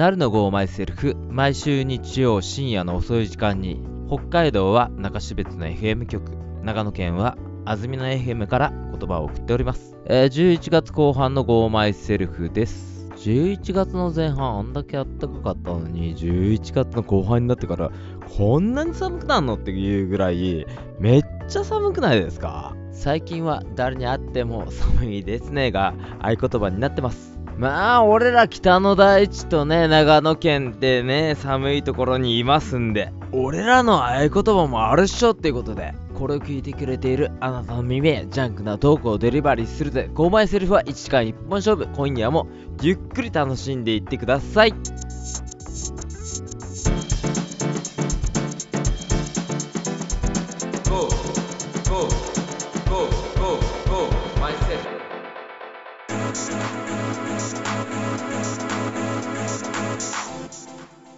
なるのゴーマイセルフ毎週日曜深夜の遅い時間に北海道は中標津の FM 局長野県は安曇野 FM から言葉を送っております、えー11月後半のゴーマイセルフです。11月の前半あんだけ暖かかったのに11月の後半になってからこんなに寒くなるのっていうぐらいめっちゃ寒くないですか？最近は誰に会っても寒いですねが合言葉になってます。まあ俺ら北の大地とね長野県ってね寒いところにいますんで俺らの合言葉もあるっしょっていうことでこれを聞いてくれているあなたの耳へジャンクなトークをデリバリーするぜ。5枚セルフは1時間1本勝負。今夜もゆっくり楽しんでいってください。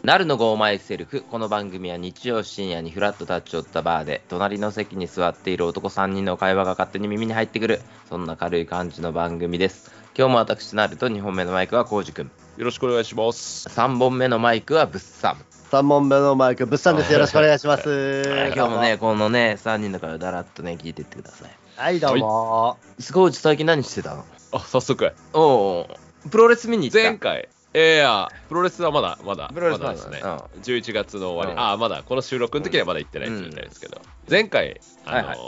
なるのゴーマイセルフこの番組は日曜深夜にフラッと立ち寄ったバーで隣の席に座っている男3人の会話が勝手に耳に入ってくるそんな軽い感じの番組です今日も私なると2本目のマイクはコウジ君よろしくお願いします。3本目のマイクはブッサム3問目のマイク、物産です。よろしくお願いします。今日もね、このね、3人の会話だらっとね、聞いてってください。はい、どうも。すごい、最近何してたの？あ、早速。おお、プロレス見に行った前回、いやいや、プロレスはまだ、まだ、プロレスまだ。ですね。まだ11月の終わり、うん。あ、まだ、この収録の時にはまだ行ってない状態ですけど、前回、あの、はいはい。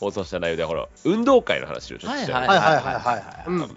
放送した内容で、ほら、運動会の話をちょっとして、はいはいはいはいはい。うんあの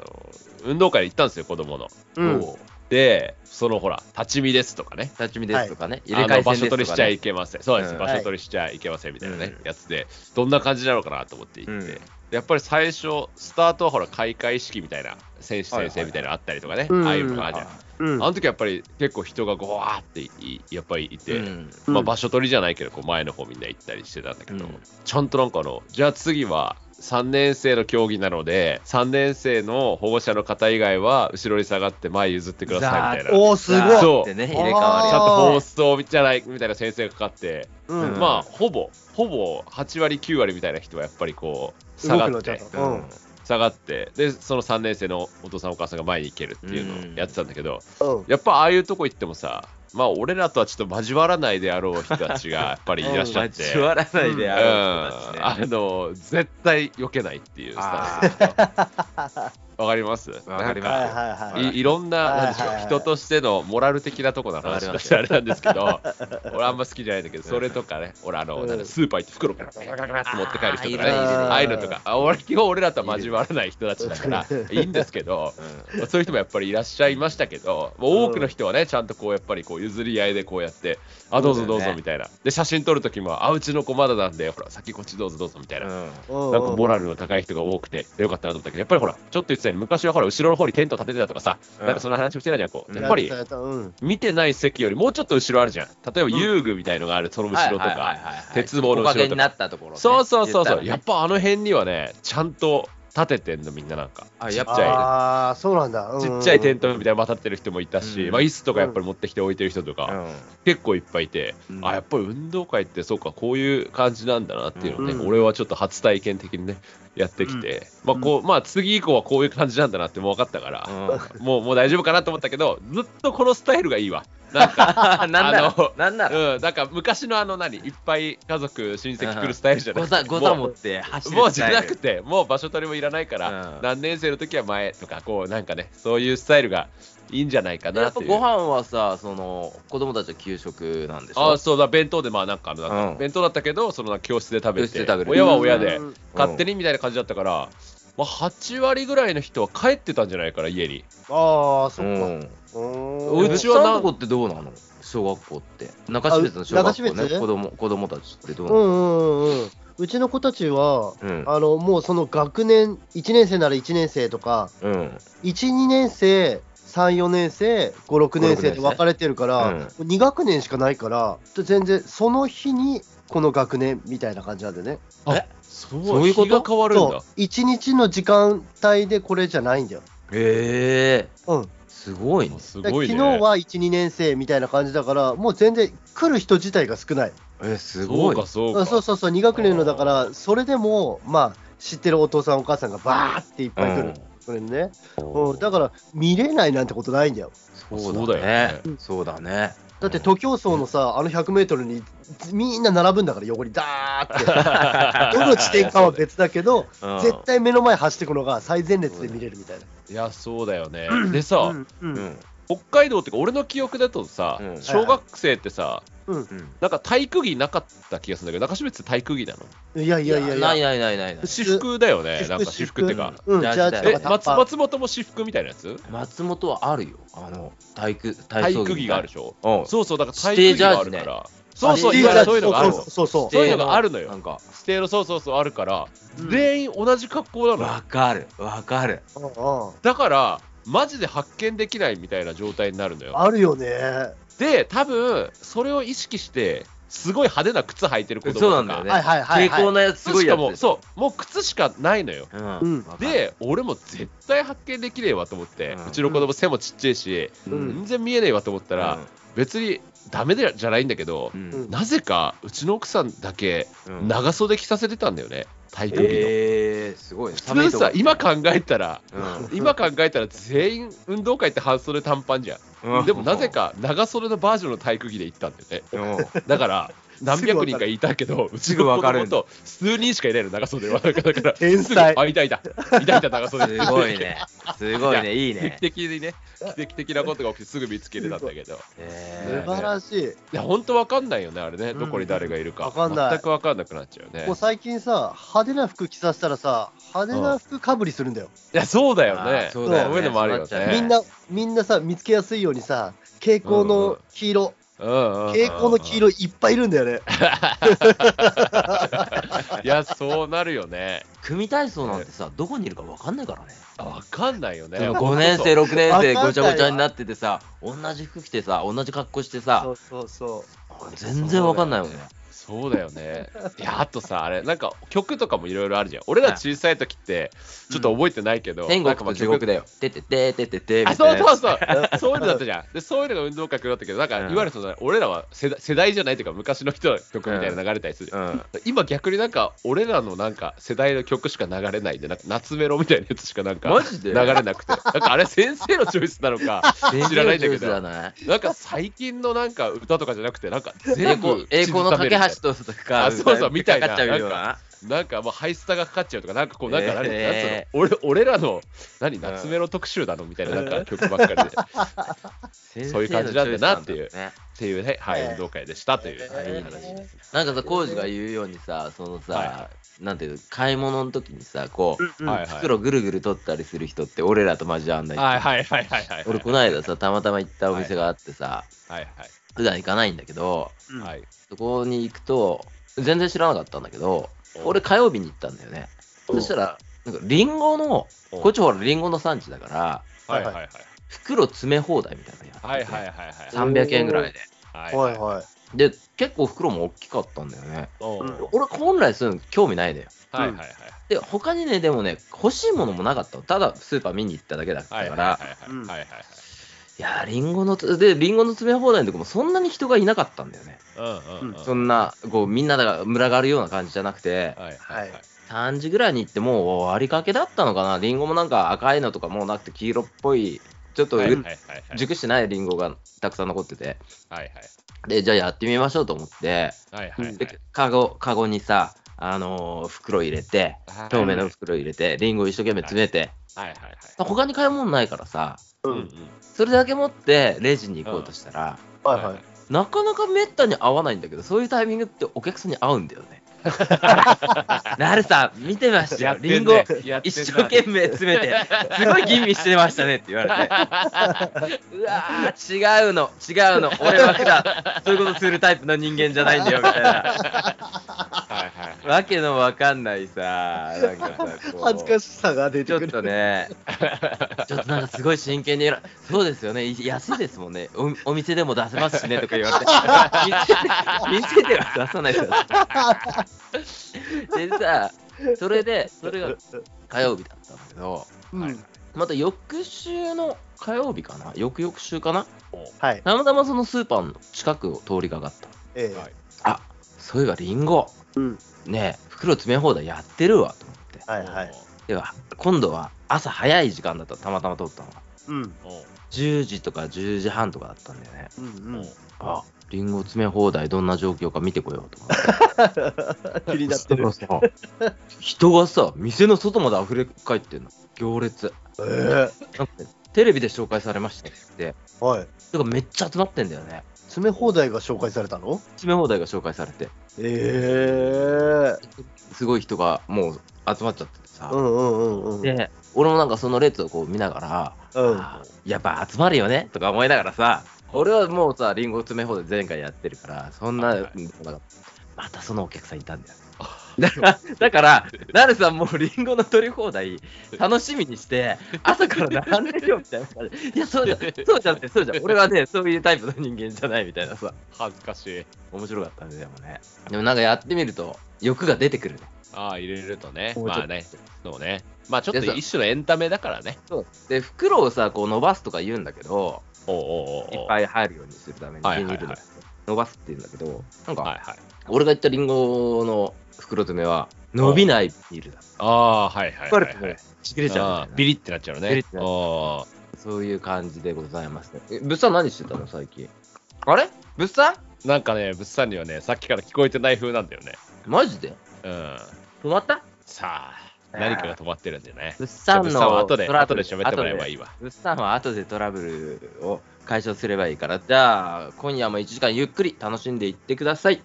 運動会行ったんですよ、子供の。うん。で、そのほら、立ち見ですとかね。立ち見ですとかね、入れ替え戦所取りしちゃですとかね。いけません。そうです、うん。場所取りしちゃいけませんみたいなね、うん。やつで、どんな感じなのかなと思って行って、うん。やっぱり最初、スタートはほら、開会式みたいな、選手先生みたいなのあったりとかね、うん。ああいうのがあるじゃん。うん。あの時やっぱり結構人がごわーっていやっぱりいて、うん。うん。まあ、場所取りじゃないけどこう前の方みんな行ったりしてたんだけど、うん。ちゃんとなんかあのじゃあ次は3年生の競技なので3年生の保護者の方以外は後ろに下がって前譲ってくださいみたいな。おー、すごい。そうでね、入れ替わちゃんと放送じゃないみたいな先生がかかって、うん。まあほぼほぼ8割9割みたいな人はやっぱりこう下がって。うん。下がって。でその3年生のお父さんお母さんが前に行けるっていうのをやってたんだけど、うん。やっぱああいうとこ行ってもさ、まあ俺らとはちょっと交わらないであろう人たちがやっぱりいらっしゃって。交わらないでうん、あろう人たあちね。の絶対避けないっていうスタイルわかりますわかりますはいはいはい。いいろんなはいなんでしょう人としてのモラル的なところの話としてあれなんですけど 俺あんま好きじゃないんだけどそれとかね俺あのうんなんかスーパー行って袋からガラガラガラって持って帰る人とかねあああいうのとかあ俺基本俺らとは交わらない人たちだからいいんですけどまあそういう人もやっぱりいらっしゃいましたけど、もう多くの人はね、ちゃんとこうやっぱりこう譲り合いでこうやって、あ、どうぞどうぞみたいな。で、写真撮るときも、あ、うちの子まだなんで、ほら、先こっちどうぞどうぞみたいな。うんなんかモラルの高い人が多くて、よかったなと思ったけど、やっぱりほら、ちょっと言ってた昔はほら、後ろの方にテント立ててたとかさ、うんなんかそんな話をしてたじゃん、こう。うんやっぱりや、ったやったうん。見てない席よりもうちょっと後ろあるじゃん。例えば遊具みたいのがある、その後ろとか、はいはいはいはい鉄棒の後ろとになったところね。そうそうそうそう、やっぱあの辺にはね、ちゃんと立ててんの、みんななんか。あ、やっちっちゃああ、そうなんだ。ちっちゃいテントみたいなの渡ってる人もいたし、うんまあ、椅子とかやっぱり持ってきて置いてる人とか、うん結構いっぱいいて、うんあやっぱり運動会ってそうかこういう感じなんだなっていうのをね、うん俺はちょっと初体験的にねやってきて、まあこうまあ次以降はこういう感じなんだなってもう分かったから、もうもう大丈夫かなと思ったけどずっとこのスタイルがいいわ。なんかうん なんなの、なんなら、うん。なんか昔のあの何いっぱい家族親戚来るスタイルじゃなくてごたごた持って走るもうじゃなくて、もう場所取りもいらないから、うん。何年生の時は前とか、こう、なんかね、そういうスタイルがいいんじゃないかやなっていう。っぱご飯はさ、その子供たちは給食なんでしょ？あそうだ、弁当で、まあなんかあの、なんかうん弁当だったけど、その教室で食べて、親は親でうん勝手にみたいな感じだったから、まあ、8割ぐらいの人は帰ってたんじゃないかな、家に。ああ、そっか。うん。ううちはななとこってどうなの？小学校って。中標津の小学校ね、津子供子供たちってどうなの？うんうんうんうちの子たちは、うん。あの、もうその学年、1年生なら1年生とか、うん。1、2年生、3、4年生、5、6年生で分かれてるから、うんもう2学年しかないから、全然その日にこの学年みたいな感じなんでね。あそう？そういうこと？変わるんそうだ。、1日の時間帯でこれじゃないんだよ。へえうん。すごいね。すごい昨日は1、2年生みたいな感じだから、もう全然来る人自体が少ない。え、すそごい。うか、そうあか。そうそうそう、2学年のだから、それでも、まあ、知ってるお父さん、お母さんがバーっていっぱい来る。それね、うん、だから見れないなんてことないんだよ。そうだねね。そうだね。だって徒競走のさ、あの100メートルにみんな並ぶんだから、横にダーって。どの地点かは別だけど、うん絶対目の前走っていくのが最前列で見れるみたいな。いや、そうだよね。でさ、うん。北海道ってか、俺の記憶だとさ、うん小学生ってさ、うんうん。なんか体育着なかった気がするんだけど、中標津って体育着なの？いやいやいやいないや、ないないないない。私服だよね、なんか私服ってか。うん、ジ松松本も私服みたいなやつ？松本はあるよ。あの、体育、体育着があるでしょ？うん。そうそう、だから体育着があるから。そうそう、指今そういうのがあるの。そうそうそうそういうのがあるのよなんか、ステーのそうそうそうあるから、うん全員同じ格好なの。わかる、わかる。だから、マジで発見できないみたいな状態になるのよ。あるよね。で、多分それを意識して、すごい派手な靴履いてる子供とかそうなんだよね。抵抗なやつす靴しかも、ごいやつ。そう、もう靴しかないのよ。う。うんで、俺も絶対発見できねえわと思って、うんうちの子供背もちっちゃいし、うん全然見えねえわと思ったら、別にダメでじゃないんだけどなぜかうちの奥さんだけうん長袖着させてたんだよね、体育着の。えー、すごいね。普通さ、今考えたら、うん今考えたら全員運動会って半袖短パンじゃん。うんでもなぜか長袖のバージョンの体育着で行ったんだよね。うんだから、何百人かいたけど、うちすぐの子わかるんだ供と数人しかいないの、長袖は。だから、天才あ、いたいた。いたいた、長袖。すごいね。すごいね、いいね。奇跡的にね、奇跡的なことが起きてすぐ見つけれたんだけど。え素晴らしい。いや、ほんとわかんないよね、あれね。どこに誰がいるか。わかんない全くわかんなくなっちゃうねもう。最近さ、派手な服着させたらさ、派手な服かぶりするんだよ。いや、そうだよあね。ーそうだよねそういうのもあるよね。そうなっちゃうみんな、みんなさ、見つけやすいようにさ、蛍光の黄色、蛍光の黄色いっぱいいるんだよね。いや、そうなるよね。組体操なんてさ、どこにいるかわかんないからね。わかんないよね。そのほんと5年生、そう6年生、ごちゃごちゃになっててさ、同じ服着てさ、同じ格好してそさ、うそうそ全然わかんないよね。そうだよね。いや、あとさ、あれ、なんか曲とかもいろいろあるじゃん。俺ら小さい時って、ちょっと覚えてないけど、天国と地獄だよ。ててててててあそう。そうそう、そういうのだったじゃん。で、そういうのが運動会だったけど、なんか、うんいわゆるその、俺らは世代じゃないというか、昔の人の曲みたいな流れたりする。うん。今逆になんか、俺らのなんか、世代の曲しか流れないで、なんか、夏メロみたいなやつしかなんか、流れなくて。なんか、あれ先生のチョイスなのか、知らないんだけど、なんか最近のなんか歌とかじゃなくて、なんか栄全部光栄光の架け橋とか、あそうそうみたいなな。なんかもうハイスタがかかっちゃうとか、なんかこう、なんか何、えなんつうの俺俺らの、何、夏メロ特集なのみたいななんか曲ばっかりで、っ そういう感じなんだなっていう。先生のチョイスなんだね。ていうね、はい、えー運動会でしたという、話です。なんかさ、コウジが言うようにさ、そのさ、はい。はなんていうの、買い物の時にさ、こう、袋ぐるぐる取ったりする人って俺らと交わんないはいはいはいはいはい。俺この間さ、たまたま行ったお店があってさ、はい普段行かないんだけど、うん。はい。はい。そこに行くと、全然知らなかったんだけど、うん俺火曜日に行ったんだよね。そしたら、なんかリンゴの、うんこっちほらリンゴの産地だから、はいはいはい。袋詰め放題みたいなのやってて、はいはいはいはい。300円ぐらいで。はいはいはい。で、結構袋も大きかったんだよね。俺本来そういうの興味ないのよ。はいはいはい。で、他にね、でもね、欲しいものもなかったの。ただスーパー見に行っただけだったはいから、はいやー、リンゴのつ、で、リンゴの詰め放題のとこもそんなに人がいなかったんだよね。うんうんうん。そんな、こう、みんなが群がるような感じじゃなくて、はいはいはい。3時ぐらいに行ってもう終わりかけだったのかな。リンゴもなんか赤いのとかもうなくて黄色っぽい、ちょっとうはいはいはいはい。熟してないリンゴがたくさん残ってて。はいはい。で、じゃあやってみましょうと思って、はいはいはい。で、カゴ、カゴにさ、あのー袋入れて、透明の袋入れて、リンゴ一生懸命詰めて、はいはいはい。他に買い物ないからさ、ううんうんん。それだけ持ってレジに行こうとしたら、はいはい。なかなかめったに合わないんだけど、そういうタイミングってお客さんに合うんだよね。なるさん、見てましたよ。リンゴ、一生懸命詰めて、すごい吟味してましたねって言われて。うわー、違うの、違うの。俺は普段、そういうことするタイプの人間じゃないんだよ、みたいな。はいはい。わけのわかんないさ、なんかさ、恥ずかしさが出ちょってくる。とね、ちょっとなんかすごい真剣にそうですよね、い安いですもんね、おお店でも出せますしねとか言われて、店で店では出さないですよ。でさ、それで、それが火曜日だったんだけど、うん。また翌週の火曜日かな、翌々週かな、はい。たまたまそのスーパーの近くを通りかかった。えはいあそういえばリンゴ、え。うん。ねえ袋詰め放題やってるわと思って。はいはい。では、今度は朝早い時間だったのたまたま通ったのが。うん。10時とか10時半とかだったんだよね。うんうん。あ、リンゴ詰め放題どんな状況か見てこようとか。気になってる。人がさ、店の外まで溢れ返ってんの。行列。ええなんかねテレビで紹介されましたって。はい。だからめっちゃ集まってんだよね。詰め放題が紹介されたの？詰め放題が紹介されて。ええすごい人がもう集まっちゃっててさ。うんうんうんうん。で、俺もなんかその列をこう見ながら、うん。あやっぱ集まるよねとか思いながらさ、俺はもうさ、リンゴ詰め放題前回やってるから、そんな、はいはいまたそのお客さんいたんだよ。だから、だからなるさんもうリンゴの取り放題楽しみにして、朝から並んでるよみたいな。いや、そうじゃ ん、そうじゃんって、そうじゃん。俺はね、そういうタイプの人間じゃないみたいなさ、恥ずかしい。面白かったね、でもね。でもなんかやってみると、欲が出てくるね。ああ、入れるとね。まあね。そうね。まあちょっと一種のエンタメだからね。そう。で、袋をさ、こう伸ばすとか言うんだけど、いっぱい入るようにするために、ビニールで伸ばすって言うんだけど、なんか、はいはい。俺が言ったリンゴの袋詰めは、伸びないビニールだ。ああ、はいはいはい、はい。ちぎれちゃうビリってなっちゃうのね。ビリってなっちゃうそういう感じでございますね。え、物産何してたの最近？あれ？物産？なんかね、物産にはね、さっきから聞こえてない風なんだよね。マジで？うん。止まった？さあ、何かが止まってるんだよね。物じゃあ産の物産は後で、後で喋ってもらえばいいわ。物産は後でトラブルを解消すればいいから、じゃあ、今夜も1時間ゆっくり楽しんでいってください。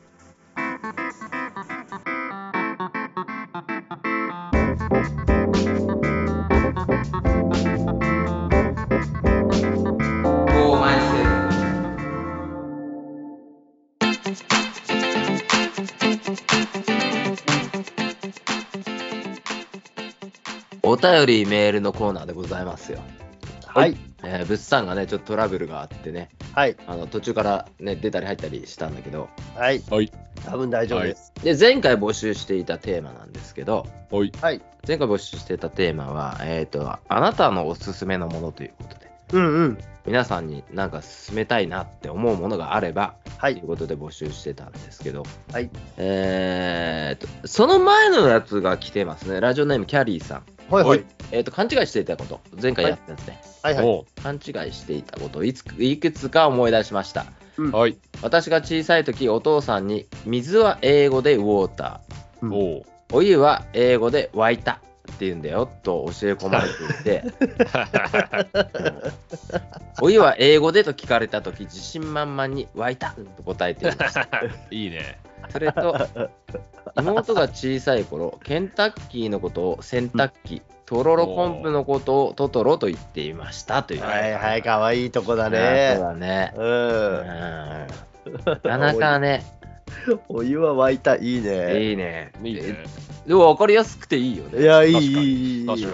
便りメールのコーナーでございますよ。はい。えー物産がね、ちょっとトラブルがあってね、はい。あの途中からね、出たり入ったりしたんだけど、はい。はい。多分大丈夫です。で、前回募集していたテーマなんですけど、おい。はい。前回募集していたテーマは、えっ、と、あなたのおすすめのものということで、うんうん。皆さんになんか勧めたいなって思うものがあれば、はいという。ことで募集してたんですけど、はい。えーと、その前のやつが来てますね。ラジオネームキャリーさん。はいはい。えっ、と、勘違いしていたこと、前回やったやつね。はいはい。お勘違いしていたことをいついくつか思い出しました。うんうはい。私が小さい時、お父さんに、水は英語でウォータうんおう。ー、お湯は英語で沸いたって言うんだよと教え込まれていて、お湯は英語でと聞かれた時、自信満々に沸いたと答えていました。いいね。それと、妹が小さい頃、ケンタッキーのことを洗濯機、とろろ昆布のことをトトロと言っていましたという。はいはい。かわいいとこだそうね。だね。う。うんんなかなかね、お湯は沸いた。いいね。いいね。いいね。でも分かりやすくていいよね。いや、いい、いい、いい。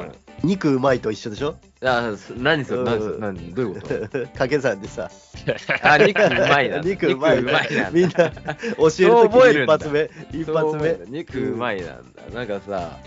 肉うまいと一緒でしょ？いや、す何それ、うん何それ、何どういうこと？掛け算でさ。あ、肉うまいな。肉うまい。な。みんな教えるとき一発目。一発目。肉うまいなんだ。なんかさ、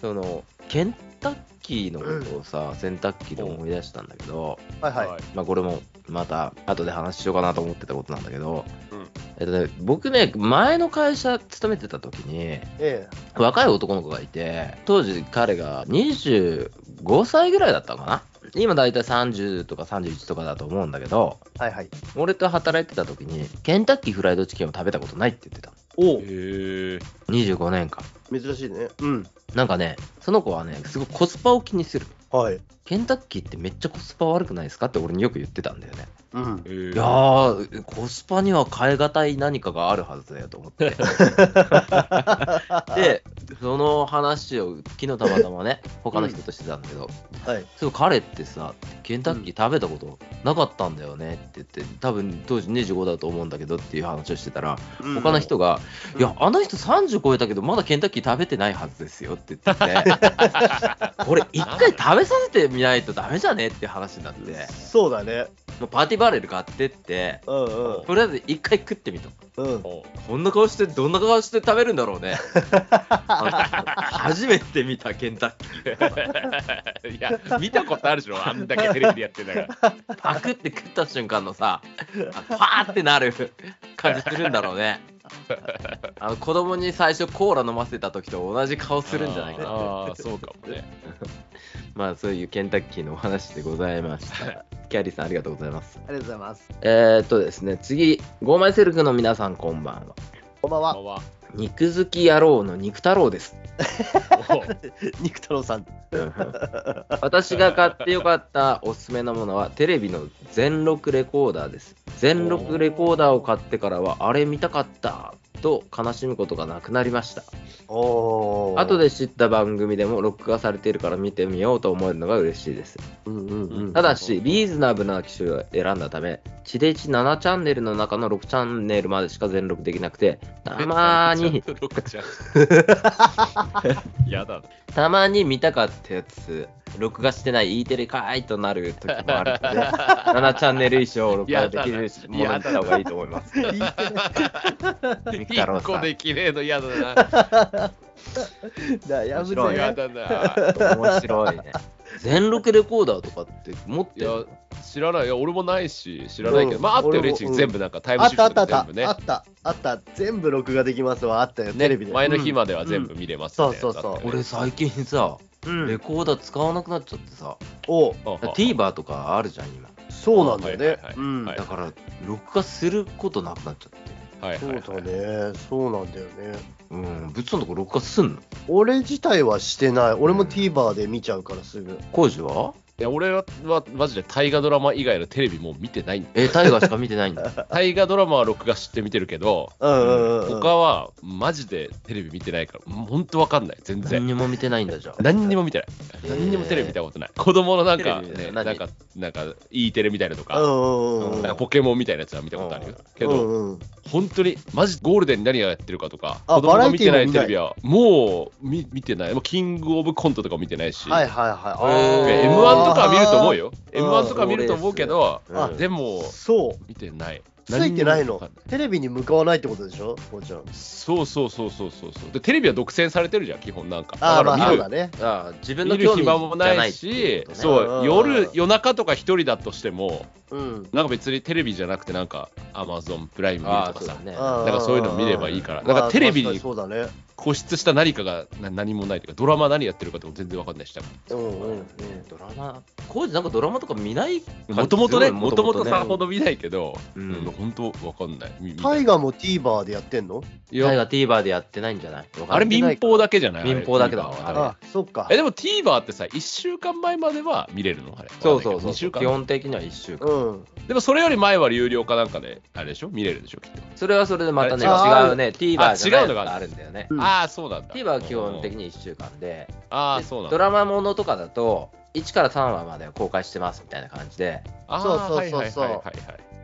その、ケンタッキーのことをさ、洗濯機で思い出したんだけど、はいはい。まあこれもまた後で話しようかなと思ってたことなんだけど、うんえっとね、僕ね、前の会社勤めてた時に、え若い男の子がいて、当時彼が25歳ぐらいだったのかな？今だいたい30とか31とかだと思うんだけど、え。はいはい。俺と働いてた時に、ケンタッキーフライドチキンを食べたことないって言ってたおへえ。の。25年間。珍しいね。うん。なんかね、その子はね、すごいコスパを気にする。はい。ケンタッキーってめっちゃコスパ悪くないですかって俺によく言ってたんだよね。うん。いやー、コスパには変え難い何かがあるはずだよと思って。で、その話を昨日たまたまね、他の人としてたんだけど、はい。そう彼ってさ、ケンタッキー食べたことなかったんだよねって言って、多分当時25だと思うんだけどっていう話をしてたら、他の人が、うんいや、あの人30超えたけど、まだケンタッキー食べてないはずですよって言ってて、これ一回食べさせてみないとダメじゃねって話になって。そうだね。もうパーティーバレル買ってって、うんうんとりあえず一回食ってみと。うん。おこんな顔して、どんな顔して食べるんだろうね。初めて見たケンタッキー。いや、見たことあるでしょ、あんだけテレビでやってんだから。パクって食った瞬間のさ、あパーってなる感じするんだろうね。あの子供に最初コーラ飲ませた時と同じ顔するんじゃないかな。ああ、そうかもね。まあそういうケンタッキーのお話でございました。キャリーさんありがとうございます。ありがとうございます。えー、っとですね、次、ゴーマイセルフの皆さんこんばんは。こんばんは。まあ肉好き野郎の肉太郎です。お 肉太郎さん。私が買ってよかったおすすめのものはテレビの全録レコーダーです。全録レコーダーを買ってからはあれ見たかったと悲しむことがなくなりました。おー。後で知った番組でも録画されているから見てみようと思えるのが嬉しいです。うんうんうん。ただし、リーズナブルな機種を選んだため、地デジ7チャンネルの中の6チャンネルまでしか全録できなくて、たまーに。たまに見たかったやつ、録画してない E テレかーいとなる時もあるので、7チャンネル以上録画できるものにした方がいいと思います。ミク太郎一個さんできねえの嫌だな。悩む白いぜ。嫌だな。面白いね。全録レコーダーとかって持っていやるの、知らない。いや、俺もないし、知らないけど、うんまあ、あったよね、俺も一時全部なんかタイムシあったフト。で全部ねあ。った。あった。全部録画できますわ。あったよ。テレビで。前の日までは全部見れますうんそうそうそう俺最近さ、うんレコーダー使わなくなっちゃってさ、お TVer とかあるじゃん、今。そうなんだよねだから、録画することなくなっちゃって。そうはいはいはいだね。そうなんだよね。うん、ぶっそんとこ録画すんの？俺自体はしてない。俺も TVer で見ちゃうからすぐ。工事は？いや俺はマジで大河ドラマ以外のテレビもう見てないんだえ、タイガーしか見てないんだ。大河ドラマは録画して見てるけど、うんうん。他はマジでテレビ見てないから、ほんとわかんない、全然。何にも見てないんだじゃあ。何にも見てない。へー何にもテレビ見たことない。子供のなんか、ね、なんか、なんか、E テレみたいなのとか、うんうんうんなんかポケモンみたいなやつは見たことあるよ。けうど、んうん。本当に、マジゴールデンに何がやってるかとか、あ子供が見てないバラエティも見ないテレビは、もう見見てない。もうキングオブコントとかも見てないし、はいはいはい。へー M1 とかは見ると思うよ。うん M1 とか見ると思うけど、あでも、そう。見てない。ついてないの。テレビに向かわないってことでしょ？こうちゃん。そうそうそうそうそうそう。で、テレビは独占されてるじゃん、基本なんか。ああ、まあだね。ああ自分の見る興味じ暇もゃなないし、ねそう、うん夜、夜中とか一人だとしても、うん。なんか別にテレビじゃなくて、なんか、アマゾンプライム見るとかさね。ななんかそういうの見ればいいから、まあなんかテレビにそうだね。固執した何かがな何もないというか、ドラマ何やってるかとか全然わかんないし、うんうんうん。ドラマ、工事なんかドラマとか見ないもともとね、もともとねさほど見ないけど、ううんん、本当わかんない。みタイガーも TVer でやってんの？いや。タイガー TVer でやってないんじゃない？あれ民放だけじゃない？民放だけだあれ TVer は。あそっか。え、。でも TVer ってさ、1週間前までは見れるの？あれ。そうそうそう。2週間。基本的には1週間。うん。でもそれより前は有料かなんかで、あれでしょ？見れるでしょきっと。それはそれでまたね、あ違う。ね、TVer じゃない違うのがのがあるんだよね。うんああ、そうなんだ。TVer は基本的に1週間で、ああ、でそうなんだ。ドラマものとかだと、1から3話までは公開してますみたいな感じで、そうそうそうそう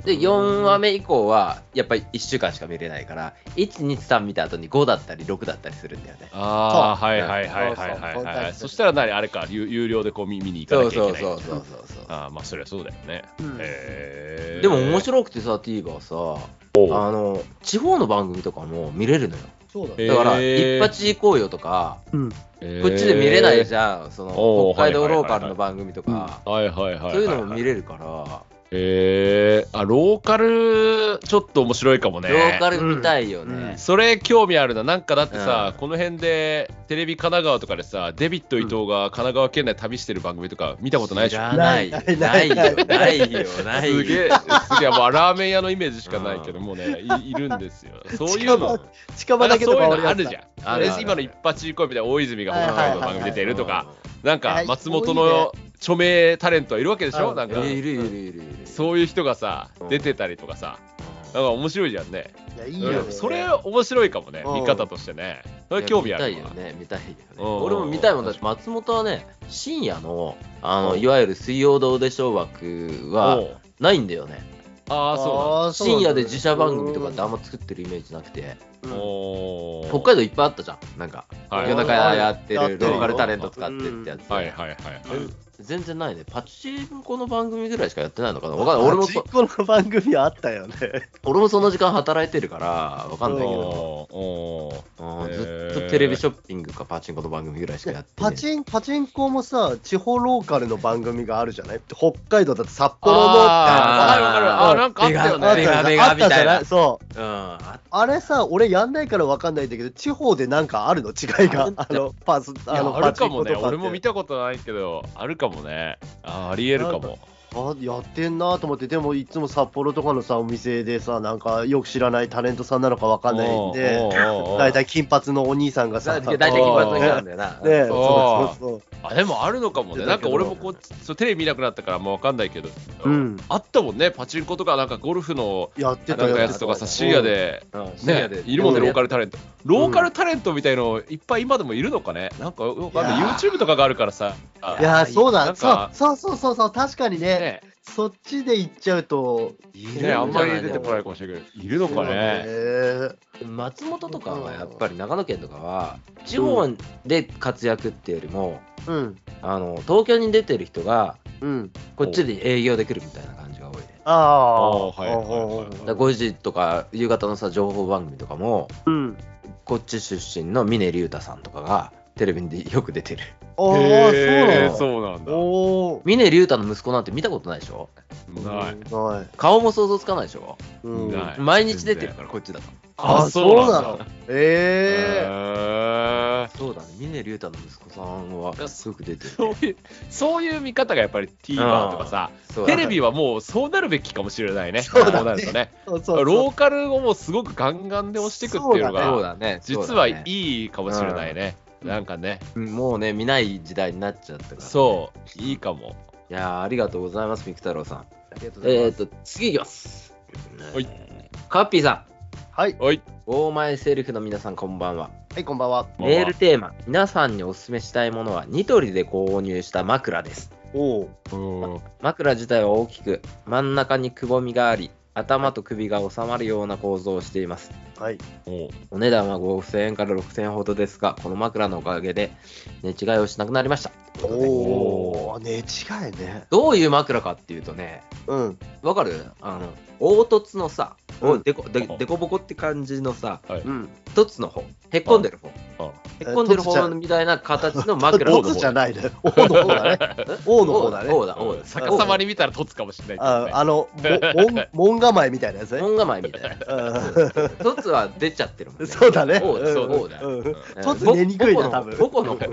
で、4話目以降は、やっぱり1週間しか見れないから、1、2、3見た後に5だったり6だったりするんだよね。ああ、はいはいはいはいそうそうはいはい。そしたら何あれか、有有料でこう見見に行かそうなきゃいけない。そうそうそうそうそう。ああ、まあそりゃそうだよね。うんへえ。でも面い。白くてさ、TVer さ、あの、地方の番組とかも見れるのよ。そうだね。えだから、一発行こうよとか、うん。こっちで見れないじゃゃん、その北海道ローカルの番組とか、ん。はいはいはいはい。そういうのも見れるから、へえ。あ、ローカル、ちょっと面白いかもね。ローカル見たいようんね。それ興味あるな。なんかだってさ、うんこの辺でテレビ神奈川とかでさ、デビット伊藤が神奈川県内旅してる番組とか見たことないでしょ？知らないよ、なないいよ、な いないよ、ないよ。すげえ、すげえ、もうラーメン屋のイメージしかないけどもね、いいるんですよ。そういうの。近場だけそういうのあるじゃん。あるある今の一発行こうみたいな大泉が北海道の番組出てるとか、なんかはい松本の著名タレントはいるわけでしょ？うんなんか。いるいるいるいる。いる。そういう人がさうん。出てたりとかさ。うんなんか面白いじゃんね。いや、いいよね。うん。それ面白いかもねうん。見方としてね。それ興味あるわ。見たいよね、見たいよね。うん。俺も見たいもん。だって、松本はね、深夜の、あの、うん。いわゆる水曜どうでしょう枠はないんだよね。ああそあーそう深夜で自社番組とかってあんま作ってるイメージなくて、北海道いっぱいあったじゃん。なんか、はい。夜中やってるローカルタレント使ってってやつ。はいはいはいはい全然ないね。パチンコの番組ぐらいしかやってないのかなわかんない。俺もそパチン、コの番組あったよね。俺もその時間働いてるから、わかんないけど、ずっとテレビショッピングかパチンコの番組ぐらいしかやってない。パチンパチンコもさ、地方ローカルの番組があるじゃない？北海道だと札幌のわかるわかる。あー、なんかあったよね。ベガベガみたいなあったじゃない？そう。うん。ああれさ、俺やんないからわかんないんだけど、地方でなんかあるの？違いが。あの、パス、あの、あるかもね。パチンコとかって俺も見たことないけど、あるかかもね。あありえるかも。あやってんなと思って、でもいつも札幌とかのさ、お店でさ、なんかよく知らないタレントさんなのかわかんないんで、おーおーおーだいたい金髪のお兄さんがさ、大体金髪になるんだよな。ねそうそうそう。あでもあるのかもね。なんか俺もこうそうテレビ見なくなったからもうわかんないけど、うんあったもんね。パチンコとかなんかゴルフのやってなんかたよやつとかさ、深夜で。うん深夜ねで、いるもんね、ローカル。ルタレント。ローカルタレントみたいのいっぱい今でもいるのかねなんか、わかんないいやー YouTube とかがあるからさ。いやー、そうだ、なんかそうそうそうそうそう、確かにね、ねそっちで行っちゃうと、ね、あんまり出てこないかもしれないけど、いるのかね。ね。松本とかはやっぱり長野県とかは、地方で活躍っていうよりも、うん、あの東京に出てる人が、うん。こっちで営業できるみたいな感じが多いね。ああ、ーはいはいはいだから5時とか夕方のさ情報番組とかもうん。こっち出身の峰竜太さんとかがテレビによく出てるああ、そうなのそうなんだ。おお。峰竜太の息子なんて見たことないでしょ？ない。ない。顔も想像つかないでしょ？うん。ない。毎日出てるからこっちだと。あ、そうなの。ええへー。そうだね。峰竜太の息子さんはすぐ出てるそういう、そういう見方がやっぱり TVer とかさ、そうだテレビはもうそうなるべきかもしれないね。そうだね。なるとね。そうそうそう。ローカルをもうすごくガンガンで押していくっていうのそうが、だね。実はいいいかもしれないね。なんかね、もうね見ない時代になっちゃったからそう、いいかも。いやーありがとうございますミク太郎さん。ありがとうございえっ、ます。と次いきます。はい。カッピーさん。はい、おい、大前セルフの皆さんこんばんは。はい、こんばんは。メールテーマ皆さんにお勧めしたいものはニトリで購入した枕です。おお。うん。枕自体は大きく真ん中にくぼみがあり頭と首が収まるような構造をしていますはい。お値段は5000円から6000円ほどですがこの枕のおかげで寝違いをしなくなりましたおお。ね、違いね。どういう枕かっていうとねうん。わかる？あの凹凸のさ、うんでこででこぼこって感じのさはい。うん。一つの方へっこんでる方あへっこんでる方みたいな形の 枕トツじゃないね。王の方だね。王の方だね。王だ王だ逆さまに見たら凸かもしれないけどね。ああの、も門門構えみたいなやつね。門構えみたいなうん一つは出ちゃってるもんね そうだね。王だうん王だうんうんトツ寝にくいな、多分。ボコの方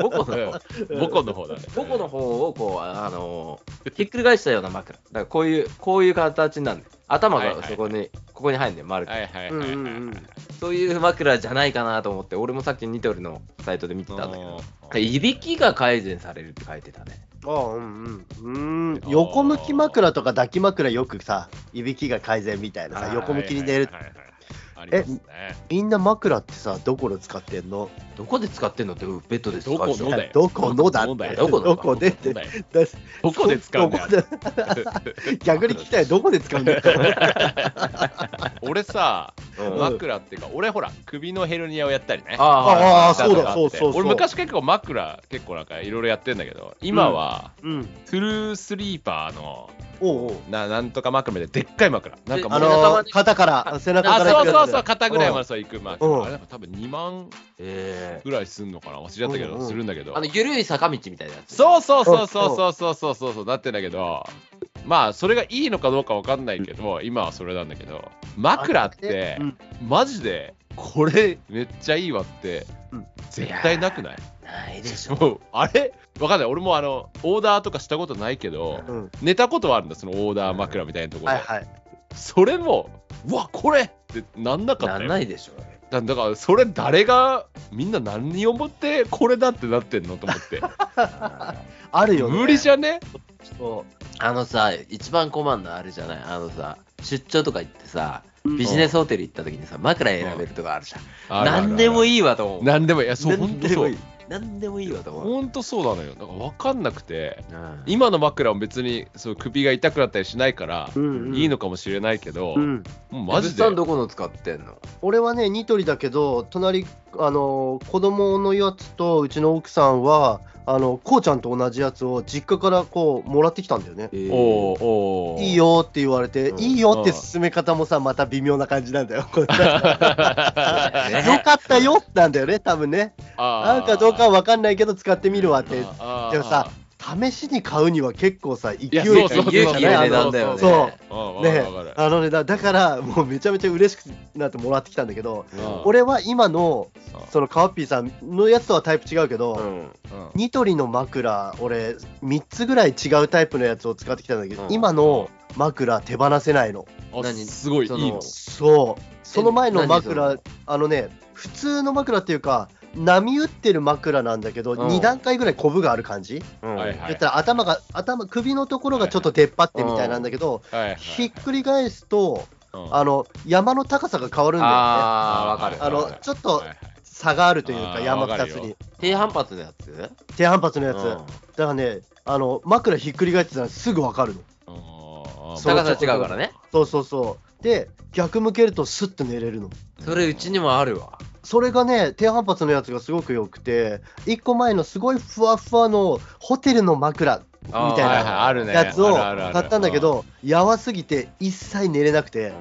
ボコの方ボコの方だね。ボコの方をこうあのひっくり返したような枕だからこういうこういう形なんで頭はいはいはいがそこにここに入るんだよ丸くはいはいはいはいはい。うんうんうんそういう枕じゃないかなと思って俺もさっきニトリのサイトで見てたんだけどうんいびきが改善されるって書いてたねああうんうん。うん。横向き枕とか抱き枕よくさ、いびきが改善みたいなさ、はい横向きに寝る。はいはいはいはいありますね。みんな枕ってさ、どこで使ってんの？どこで使ってんのってベッドで使うでしょどこのだよ どこのだって。どこのだよどこのどこでって。どこで使うんだよ。どこで逆に聞きたい。どこで使うんだよ。俺さ、うん枕っていうか、俺ほら、首のヘルニアをやったりね。あああ、そうだ、そうそう。俺昔結構枕結構なんかいろいろやってんだけど今はうん。トゥルースリーパーのおうおう。ななんとか枕ででっかい枕。なんかもあうのー、肩から、背中あからそうそうそうう。肩ぐらいまでそう行く枕。うん。あれなんか多分2万えぐらいすんのかな。忘れちゃったけどうんうんするんだけど。あの緩い坂道みたいなやつ。そうそうそうそうそうそうそうそうそうなってんだけどまあそれがいいのかどうかわかんないけど今はそれなんだけど枕ってうんマジでこれめっちゃいいわってうん。絶対なくない？ないでしょ。あれ？わかんない。俺もあのオーダーとかしたことないけどうん。寝たことはあるんだそのオーダー枕みたいなところ。で、はいはい。それもうわこれってなんなかったなんよないでしょだだからそれ誰がみんな何を思ってこれだってなってんのと思って。あるよね。無理じゃね？そあのさ一番困るのあれじゃない？あのさ出張とか行ってさう。ビジネスホテル行った時にさ枕選べるとかあるじゃん。何でもいいわと思う。何でもいい。いやそう本当そう何でもいい。何でもいいわと思う。本当そうなのよ。だから分かんなくてうん。今の枕も別にそう首が痛くなったりしないからうんうん。いいのかもしれないけど、うん。もうマジで。さんどこの使ってんの？俺はね、ニトリだけど、隣、あのー子供のやつとうちの奥さんは、あのこうちゃんと同じやつを実家からこうもらってきたんだよね。えーおーおーいいよって言われて、うんいいよって進め方もさ、また微妙な感じなんだよ。よねかったよなんだよね、多分ね。なんかどうかわかんないけど使ってみるわって。でもさ、試しに買うには結構さ、勢いが勇気いる値段だよね。そうねあのねだだからもうめちゃめちゃ嬉しくなってもらってきたんだけど、うん。俺は今のそのカワッピーさんのやつとはタイプ違うけど、うん。うん。ニトリの枕俺3つぐらい違うタイプのやつを使ってきたんだけど、うん。今の枕手放せないの。あ何？すごいいいの。そうその前の何枕そあのね普通の枕っていうか波打ってる枕なんだけど、うん。2段階ぐらいコブがある感じ、うん。はいはい。言ったら頭が頭首のところがちょっと出っ張ってみたいなんだけど、はいはいひっくり返すとうん。あの山の高さが変わるんだよね。あー、わかる。あのちょっと差があるというか山わかるよ。2つに。低反発のやつ？低反発のやつ、うん。だからねあの枕ひっくり返ってたらすぐ分かるの。高さ違うからね。そうそうそう。で逆向けるとスッと寝れるの。それうちにもあるわ。それがね低反発のやつがすごく良くて1個前のすごいふわふわのホテルの枕みたいなやつを買ったんだけどやわすぎて一切寝れなくて。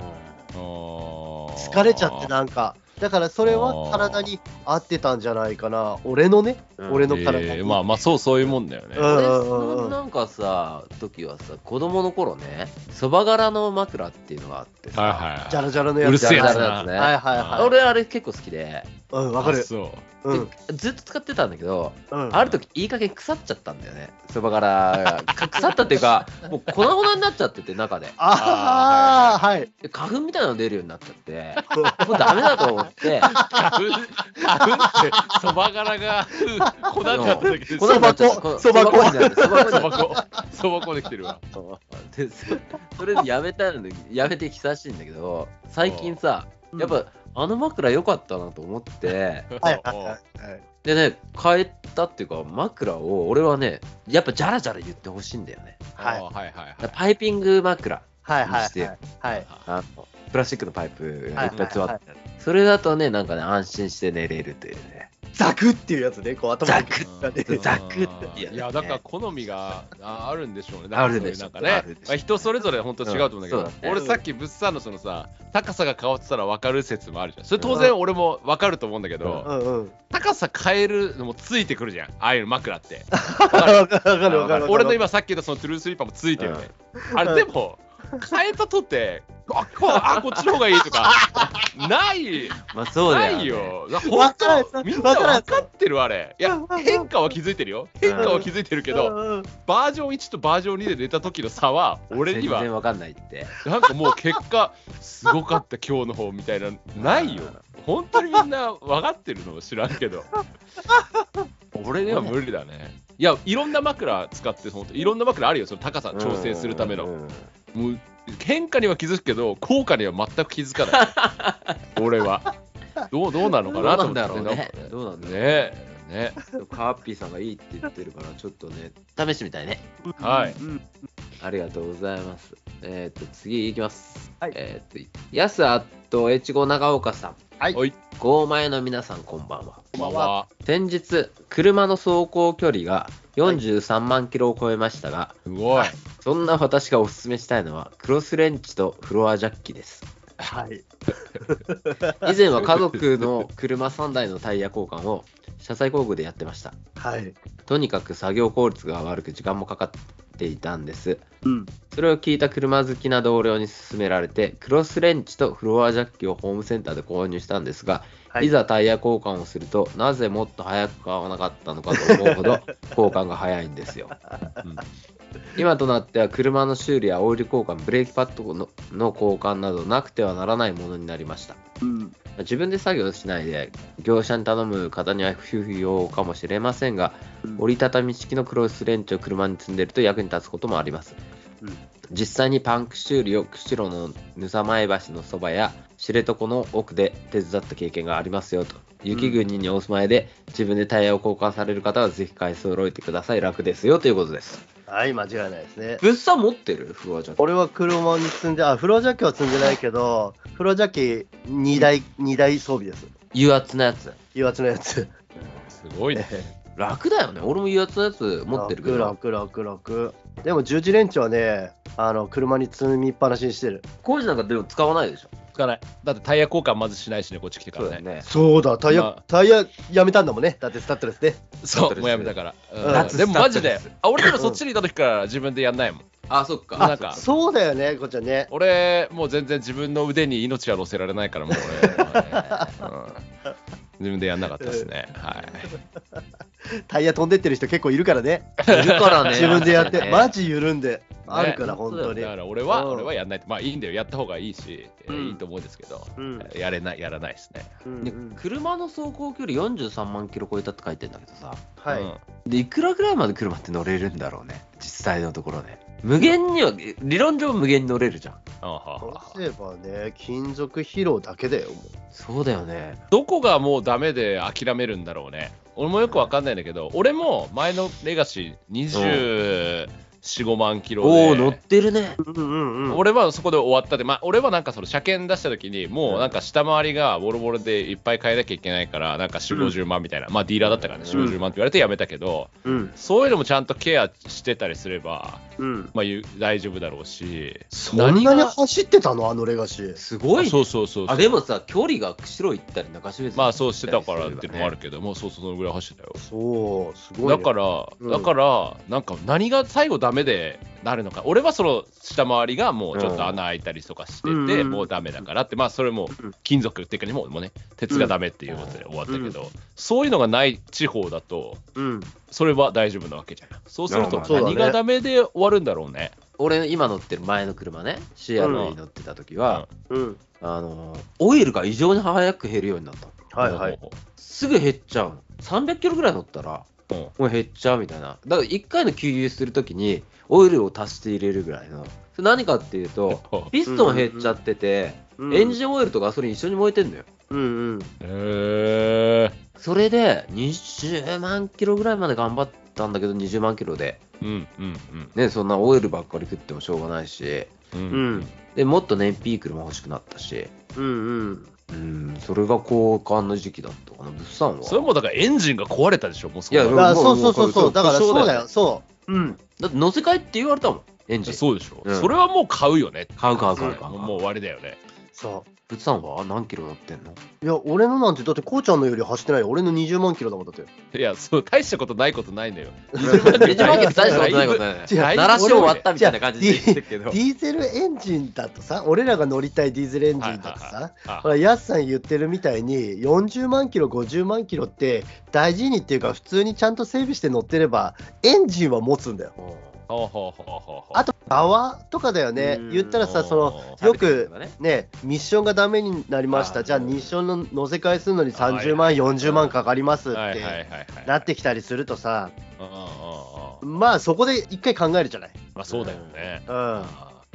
疲疲れちゃってなんかだからそれは体に合ってたんじゃないかな。俺のねうん。俺の体に、えーまあまあそうそういうもんだよね、うん俺そのなんかさ時はさ子供の頃ねそば柄の枕っていうのがあってさ、はいはいジャラジャラのやつ。うるせえやつジャラジャラのやつね。はいはいはい。俺あれ結構好きで。うんわかる。あそう。うん。でずっと使ってたんだけどうん。ある時いい加減腐っちゃったんだよね。そば柄が。か腐ったっていうか もう粉々になっちゃってて中で。ああはいで花粉みたいなの出るようになっちゃって。もうダメだと思って。ってそば柄が粉になっただけで粉になっちゃったそば粉そば粉そば粉粉になってそば粉そば粉できてるわ。でそそれでやめたんでやめて久しいんだけど最近さやっぱあの枕良かったなと思ってはいはいはいはい。でね変えたっていうか枕を俺はねやっぱジャラジャラ言ってほしいんだよね。はい。あーはいはいはい。パイピング枕はいはいにしてはい。はい。あのプラスチックのパイプがいっぱい詰まってはる。それだとねなんかね安心して寝れるというね。ザクっていうやつねこう頭にザクッザクって。やつね。いやだから好みがああるんでしょうね。あるでしょなんかそう。ねまあ人それぞれ本当違うと思うんだけど、う。んそうだね。俺さっき物産のそのさ高さが変わってたら分かる説もあるじゃん。それ当然俺も分かると思うんだけど、うんうん高さ変えるのもついてくるじゃん。ああいうの枕って。わかるわかるわかるわかる。俺の今さっき言ったそのトゥルースリーパーもついてるね、あれでも変えたとってあこあこっちの方がいいとかない まあそうだよ、ね、ないよ。本当みんな分かってるあれ。いやうん、変化は気づいてるよ。変化は気づいてるけど、バージョン1とバージョン2で出た時の差は、俺には、全然わかんないってなんかもう結果、すごかった 今日の方みたいな、ないよ。本当にみんな分かってるの知らんけど。俺には無理だね。いや、いろんな枕使って、本当いろんな枕あるよ、その高さ調整するための。うんもう変化には気づくけど、効果には全く気づかない。俺は。どうどうなのかなと思って。どうなんだろうね。どうなんだろうね。え。ね。カーピーさんがいいって言ってるからちょっとね試してみたいね。はい。うんありがとうございます。えっ、と次いきます。はい。えっ、とやすあっと越後長岡さん。はい。おい。豪前の皆さんこんばんはこんばんは。先日車の走行距離が43万キロを超えましたが、すごい。そんな私がおすすめしたいのはクロスレンチとフロアジャッキです。はい。以前は家族の車3台のタイヤ交換を車載工具でやってました。はい。とにかく作業効率が悪く時間もかかっていたんです。うん。それを聞いた車好きな同僚に勧められてクロスレンチとフロアジャッキをホームセンターで購入したんですが、はい。い、ざタイヤ交換をするとなぜもっと早く買わなかったのかと思うほど 交換が早いんですよ、うん。今となっては車の修理やオイル交換ブレーキパッドのの交換などなくてはならないものになりました。うん。自分で作業しないで業者に頼む方には不要かもしれませんが折りたたみ式のクロスレンチを車に積んでいると役に立つこともあります、うん。実際にパンク修理を釧路のぬさ前橋のそばや知床の奥で手伝った経験がありますよと雪国にお住まいで自分でタイヤを交換される方はぜひ買い揃えてください楽ですよということですはい間違いないですね物産持ってる？フロアジャッキ俺は車に積んであフロアジャッキは積んでないけどフロアジャッキ2台二台装備です油圧のやつ油圧のやつすごいね。楽だよね。俺も油圧のやつ持ってるけど。楽楽楽楽。でも十字レンチはね、あの車に積みっぱなしにしてる。工事なんかでも使わないでしょ？つかない。だってタイヤ交換まずしないしね、こっち来てからね。ね。そうだ、タイヤ、まあタイヤやめたんだもんね。だってスタッドレスで。そう、もうやめたから。うん夏でもマジであ俺でもそっちにいた時から自分でやんないもん。あ、そっか。なんかそうだよね、こっちゃんね。俺、もう全然自分の腕に命は乗せられないから、もう俺、うん自分でやんなかったですね。はい。タイヤ飛んでってる人結構いるからね。いるからね。自分でやって、ねマジ緩んで。あるから、本当にだ。から俺は、うん俺はやんないと。まあいいんだよ、やった方がいいし、うんいいと思うんですけど、うんやれない、やらないですね。うんで車の走行距離43万キロ超えたって書いてんだけどさ。はい。うんで、いくらぐらいまで車って乗れるんだろうね。実際のところね。無限には、理論上無限に乗れるじゃん。あはははそうすればね、金属疲労だけだよ。もうそうだよね。どこがもうダメで諦めるんだろうね。俺もよくわかんないんだけど、俺も前のレガシー24、5万キロおお、乗っで。てるね。うんうんうん。俺はそこで終わったで、まあ、俺はなんかその車検出した時に、もうなんか下回りがボロボロでいっぱい変えなきゃいけないから、なんか4、50万みたいな、まあディーラーだったからね、4、50万って言われてやめたけど、うん。そういうのもちゃんとケアしてたりすれば、うん。まあ、ゆ大丈夫だろうし、そんなに走ってたの？あのレガシー。すごいね。そうそうそうそうあ、でもさ、距離が釧路行ったり中標津まあそうしてたからっていうのもあるけけど、もうそうそうそのぐらい走ってたよ。そう、すごい、ね。だから、うんだから、なんか何が最後ダメでなるのか、俺はその下回りがもうちょっと穴開いたりとかしてて、うんうんもうダメだからって、まあそれもうん金属っていうかにももうね、鉄がダメっていうことで終わったけど、そういうのがない地方だと、うん。それは大丈夫なわけじゃん。そうすると何がダメで終わるんだろうね。俺、今乗ってる前の車ね、CRV に乗ってた時は、うん。あの、オイルが異常に早く減るようになったの。はいはい。すぐ減っちゃうの。300キロぐらい乗ったら、うんもう減っちゃうみたいな。だから1回の給油するときに、オイルを足して入れるぐらいの。それ何かっていうと、ピストン減っちゃってて、うんエンジンオイルとガソリン一緒に燃えてんのよ。うんうん。へそれで、20万キロぐらいまで頑張ったんだけど、20万キロで。ーうんうんね、そんなオイルばっかり食ってもしょうがないし、うんうんうん。でもっと燃費いい車欲しくなったし、うんうん。うん、それが交換の時期だったかな、物産は。それもだからエンジンが壊れたでしょ、もうそこいやそううそうそうそう。だからそうだよそうだよ。そう。うん。だって乗せ替えって言われたもん、エンジン。そうでしょ、うんそれはもう買うよね。買う買う買う買う。もう終わりだよね。そ物産は何キロ乗ってんの？う。いや、俺のなんて、だって、こうちゃんのより走ってないよ。俺の20万キロだもん、だって。いや、そう、大したことないことないのよ。20万キロ大したことないことないう鳴らし終わったみたいな感じで言ってるけどデ。ィーゼルエンジンだとさ、俺らが乗りたいディーゼルエンジンだとさ、あほら、ヤスさん言ってるみたいに、40万キロ、50万キロって、大事にっていうか、普通にちゃんと整備して乗ってれば、エンジンは持つんだよ。あと、側とかだよねうん。言ったらさ、その、うんよくねね、ミッションがダメになりました。じゃあ、ミッションの乗せ替えするのにはい30万、40万かかりますって。なってきたりするとさ、まあ、そこで一回考えるじゃない。まあそうだよね。うん。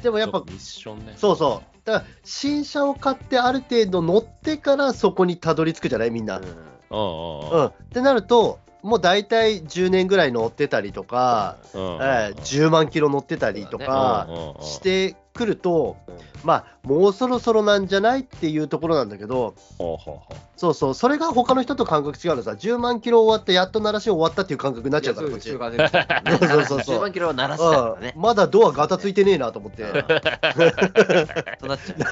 でもやっぱミッションね。そうそう。だから、新車を買ってある程度乗ってからそこにたどり着くじゃないみんな。うんってなると、もう大体10年ぐらい乗ってたりとか、うん。うんうんえー10万キロ乗ってたりとかしてくると、うんまあ、もうそろそろなんじゃないっていうところなんだけど、そうそう、それが他の人と感覚違うのさ、10万キロ終わって、やっと鳴らし終わったっていう感覚になっちゃうから、こっち。そうそうそうそう10万キロは鳴らしたからね。まだドアガタついてねえなと思って、な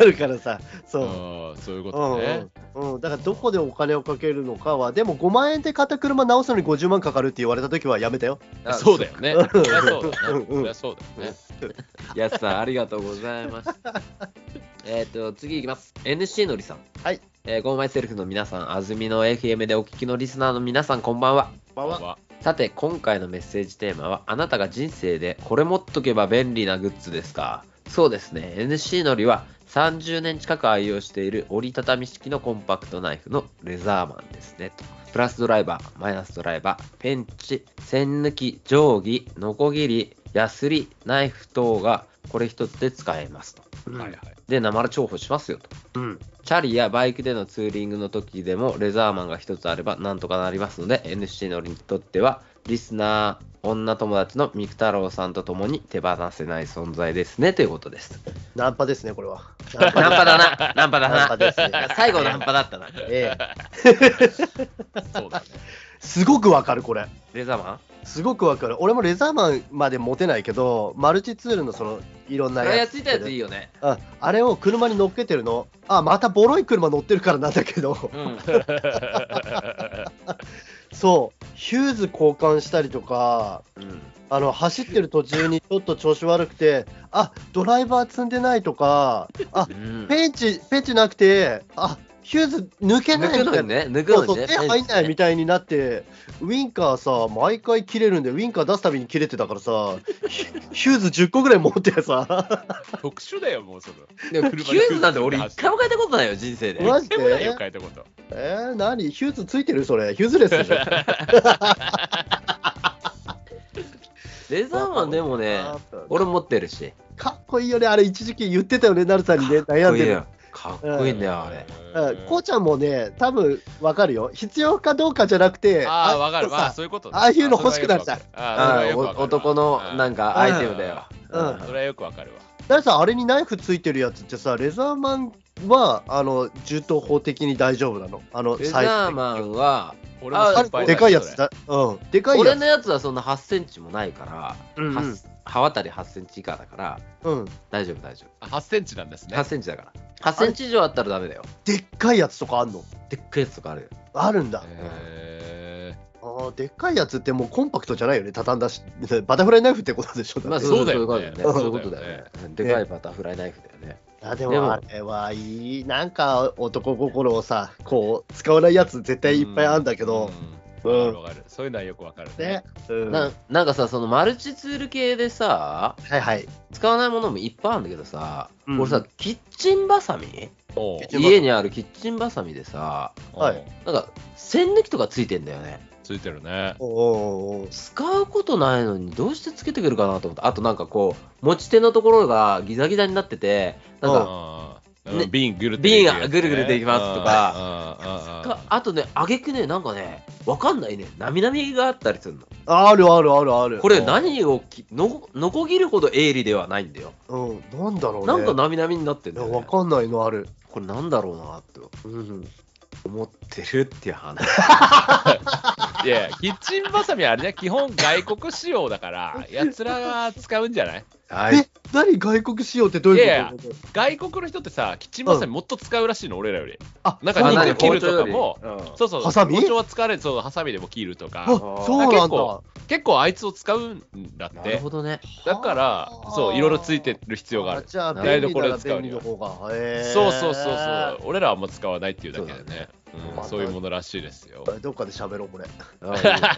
るからさ、そう。うんそういうこうんとね。うんうん、だからどこでお金をかけるのかは、でも5万円で買った車直すのに50万かかるって言われたときはやめたよ。そうだよね。うんそうだね。うんうんそうだよね。やすさん、ありがとうございました。えっと、次いきます。NC のりさん。はい。えー、ゴーマイセルフの皆さん、安住の FM でお聞きのリスナーの皆さん、こんばんは。こんばんははさて、今回のメッセージテーマは、あなたが人生でこれ持っとけば便利なグッズですか？そうですね、NC のりは30年近く愛用している折りたたみ式のコンパクトナイフのレザーマンですね。とプラスドライバー、マイナスドライバー、ペンチ、線抜き、定規、ノコギリ、ヤスリ、ナイフ等がこれ一つで使えますと。うんはいはい。で、生ら重宝しますよと。うん。チャリやバイクでのツーリングの時でもレザーマンが一つあればなんとかなりますので NC のりにとってはリスナー女友達のミク太郎さんと共に手放せない存在ですねということです。ナンパですね、これは。ナンパだな、ナンパだな。ナンパですね最後ナンパだったな。え そうだね。すごくわかる、これ。レザーマン？すごくわかる。俺もレザーマンまで持てないけど、マルチツールのそのいろんなあれやつ。やついたやついいよね。ああれを車に乗っけてるの。あ、またボロい車乗ってるからなんだけど、うん。そう、ヒューズ交換したりとか、うん。あの走ってる途中にちょっと調子悪くて、あドライバー積んでないとか、あうんペンチ、ペンチなくて、あヒューズ抜けない抜くみたいな。のにね、抜くのにね。手入んないみたいになって、ウィンカーさ、毎回切れるんで、ウィンカー出すたびに切れてたからさ、ヒヒューズ10個ぐらい持ってさ、特殊だよ、もうその。でも、ヒューズなんて俺一回も変えたことないよ、人生で。マジで？でもないよ、変えたこと。えー、何？ヒューズついてる？それ、ヒューズレス？でしょ。レザーマンでもね、俺持ってるし。かっこいいよね、あれ、一時期言ってたよね、なるさんにね、悩んでる。よ。かっこいいんだよ、あれ。うん。こうちゃんもね、多分わかるよ。必要かどうかじゃなくて、ああ、わかる。さまあ、そういうことね。ああいうの欲しくなっちゃう。あーそれはよくわかる。あ男のなんか。かアイテムだよ。うん。うん。それはよくわかるわ。ださん、あれにナイフついてるやつってさ、レザーマンは、あの、銃刀法的に大丈夫なのあの、レザーマンは、俺もでかいやつだ。うん。でかいやつ。俺のやつはそん。な8センチもないから、うん。うん。は刃渡り8センチ以下だから、うん。大丈夫、大丈あ8センチなん。です夫。ね8。センチだから。8センチ以上あったらダメだよ。でっかいやつとかあんの？でっかいやつとかあるよ。あるんだ。へあーでっかいやつってもうコンパクトじゃないよね、畳んだし。バタフライナイフってことでしょ？まあ、そうだよねそういうことだよね。でかいバタフライナイフだよね。あでもあれはいい、なんか男心をさ、こう、使わないやつ絶対いっぱいあるんだけど、うかる。そういうのはよくわかるねね。。うん、ななんかさ、そのマルチツール系でさ、はいはい。使わないものもいっぱいあるんだけどさ、うん俺さ、キッチンバサミおうキッチンバサミ家にあるキッチンバサミでさ、はいおうなんか、線抜きとかついてんだよね。ついてるね。おうおうおう使うことないのにどうしてつけてくるかなと思って、あとなんかこう、持ち手のところがギザギザになってて、なんか、うんね瓶ぐるって瓶ぐるぐるできますとかあとね、あげくね、なんかね、わかんないね、なみなみがあったりするの。あるあるあるある。これ何をきの、のこぎるほど鋭利ではないんだよ。うん、なんだろうね。なんかなみなみになってんだよ、ね。わかんないのある。これなんだろうなってうん。思ってるっていう話。いやいや、キッチンバサミはあれね、基本外国仕様だから、やつらが使うんじゃない？はい。え、何外国仕様ってどういうこと？いやいや外国の人ってさ、キッチンバサミもっと使うらしいの、俺らより。あ、なんか肉切るとかも、そうそう、ハサミ？包丁は使われそう、ハサミでも切るとあか、そうなんだ結構。結構あいつを使うんだっうんなるて。ほどね。だから、そう、いろいろついてる必要がある。じゃあ、台便利なら所で使うには便利の方が。へーそうそうそうそう、俺らはあんま使わないっていうだけでね。うんそういうものらしいですよ。どっかで喋ろう、これ。あ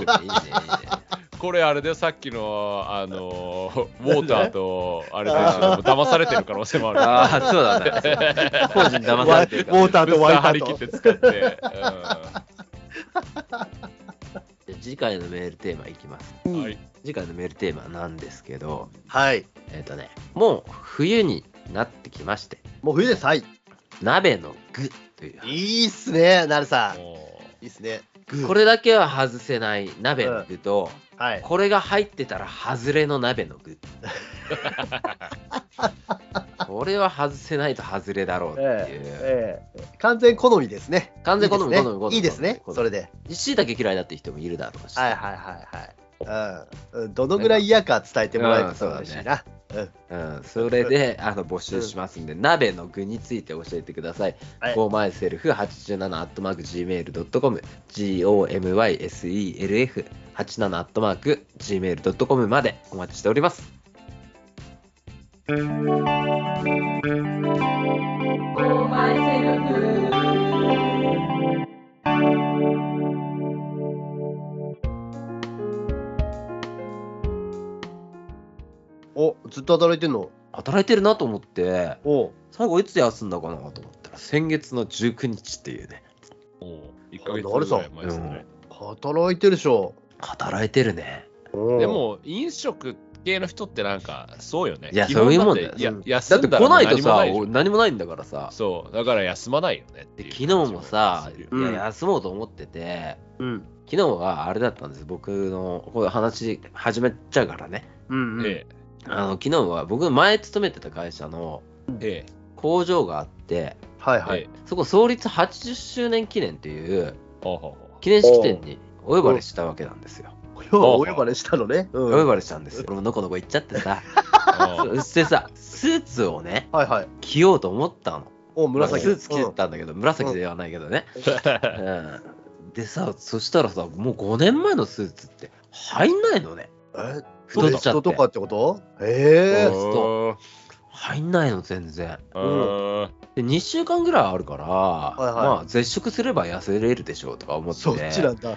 いいねいいね、いいね。これあれでさっきの、あのー、ウォーターと、あれでも騙されてる可能性もある。ああ、そうだね。当時に騙されてるからウォーターとワイタ張り切っ。て使って。じゃあ次回のメールテーマいきます。うんはい。次回のメールテーマなんですけど、はい。えっ、とね、もう冬になってきまして、もう冬です。はい。鍋の具という。いいっすね、なるさん。いもいっすね。これだけは外せない鍋の具と、はい。これが入ってたら外れの鍋の具。これは外せないと外れだろうっていう。ええ完全好みですね。完全好みいいですね好み好みいいですねそれで。しいたけ嫌いだって人もいるだろうし。はいはいはいはい。うん。どのぐらい嫌か伝えてもらえると嬉しいな。うん。うん、それであの募集しますんで、鍋の具について教えてください。はい go myself87 アットマーク gmail.com、gomyself87 アットマーク gmail.com までお待ちしております。お、ずっと働いてんの？働いてるなと思って、お最後いつ休んだかなと思ったら、先月の19日っていうね、う、もう、1ヶ月ぐらい前ですね。働いてるでしょ。働いてるね。うんで、も、飲食系の人ってなんか、そうよね。いやそういうもんだよっていやうんだ休んだらって来ないとさ、何もないでしょお何もないんだからさ。そう、だから休まないよねっていうで昨日もさ、いうんや休もうと思ってて、うん。昨日はあれだったんです、僕のこういう話始めちゃうからね。うん、うん。えあの昨日は僕の前勤めてた会社のえ、え工場があって、はいえ、はいええ。そこ創立80周年記念っていう、記念式典にお呼ばれしたわけなんですよ。要はお呼ばれしたのね。うんお呼ばれしたんですよ。俺ものこのこ行っちゃってさ。そしてさ、スーツをね、はいはい。着ようと思ったの。お、紫。スーツ着てたんだけど、紫ではないけどね。うんでさ、そしたらさ、もう5年前のスーツって入んないのね。え？太っちゃって太とかってこと？ええうんと。入んないの、全然。うん。で、2週間ぐらいあるから、いはいまあ、絶食すれば痩せれるでしょうとか思って。そっちなんだ。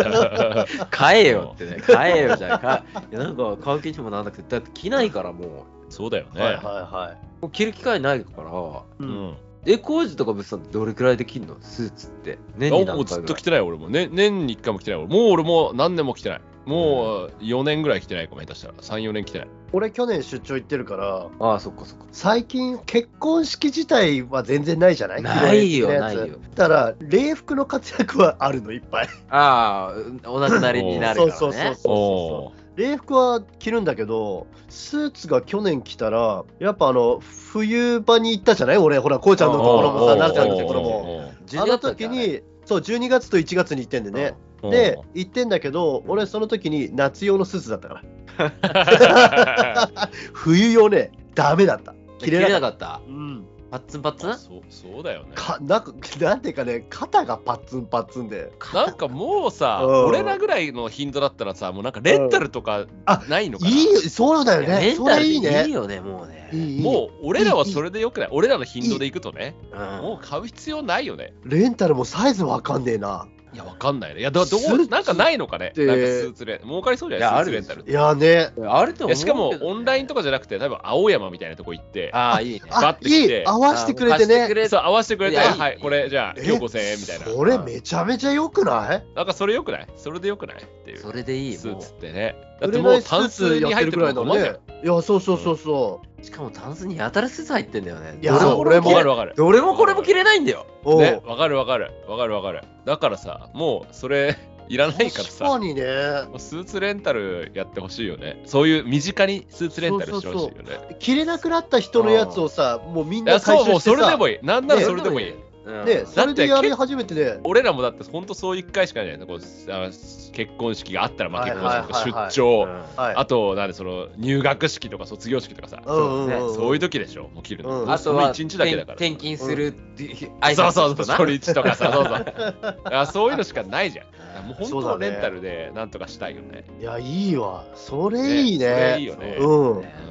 買えよってね、買えよじゃん。かいやなんか買う気にもならなくて、だって着ないからもそうだよね。はいはいはう、もう着る機会ないから、い。ううん。ん。え、工事とか物産ってどれくらいで着んの？スーツって。年にあもうず何回ぐらい？っと来てない、俺も。ね、年に1回も来てない。俺もう俺も何年も来てない。もう4年ぐらい来てないかも、下手したら。3、4年来てない。俺去年出張行ってるから、ああ、そっかそっか。最近結婚式自体は全然ないじゃない？ないよないよだから、礼服の活躍はあるの、いっぱい。ああ、お亡くなりになるからね。そうそうそうそう礼服は着るんだけど、スーツが去年着たら、やっぱあの、冬場に行ったじゃない？俺、ほら、こうちゃんのところもさ、なるちゃんのところも。おー12あの時、に、そう、12月と1月に行ってんでね。で、行ってんだけど、俺その時に夏用のスーツだったから。冬用ね、ダメだった。着れなかっなかったた。うん。パッツンパッツン？そうそうだよね。かなんか、なんていうかね、肩がパッツンパッツンで。なんかもうさ、うん俺らぐらいの頻度だったらさ、もうなんかレンタルとかあないのかな、いいよ、そうだよね。そレンタルでいれいいねい。よね、もうね。いいいいもう俺らはそれでよくない？俺らの頻度で行くとね、うんもう買う必要ないよね。レンタルもサイズわかんねえな。いや、わかんないね。いや、どどうなんかないのかねなんかスーツレン。儲かりそうじゃない？いやスーツレンタル。いやね。あるとしかもオンラインとかじゃなくて、多分青山みたいなとこ行って、ああ、いいね。あバッ、てい来てい。合わせてくれてね。そう合わせてくれて、はい、これじゃあ、え今日5000円みたいな。それめちゃめちゃ良くない？なんかそれよくない？それでよくない？っていう。それでいいスーもツってね。だ売ってもうれないスやってるぐらいののね。いや、そうそうそうそうしかもタンスにやたらスーツ入ってんだよね。いや俺もわかるわかる。どれもこれも着れないんだよ。ね、わかるわかる。わかるわかる。だからさ、もうそれ いらないから確さ。かにね。もうスーツレンタルやってほしいよね。そういう身近にスーツレンタルしてほしいよね。着れなくなった人のやつをさ、もうみんいや、な回そう、もう収してさそれでも、いい。なんならそれでもいい。うん。ね、それでやり始めてね。俺らもだって本当そう一回しかないじゃんこうあ結婚式があったらまあはい結婚式とかはい。はいはい出張、うん。はい。あとなんでその入学式とか卒業式とかさ、うんうんうんそういう時でしょもう切るの、うん。あとは一日だけだから。転勤するっていう挨そうそうそう初日とかさそうそう。あそういうのしかないじゃん。もう本当レンタルでなんとかしたいよね。いや、いいわ。それいいね。それいいね。よね。うん。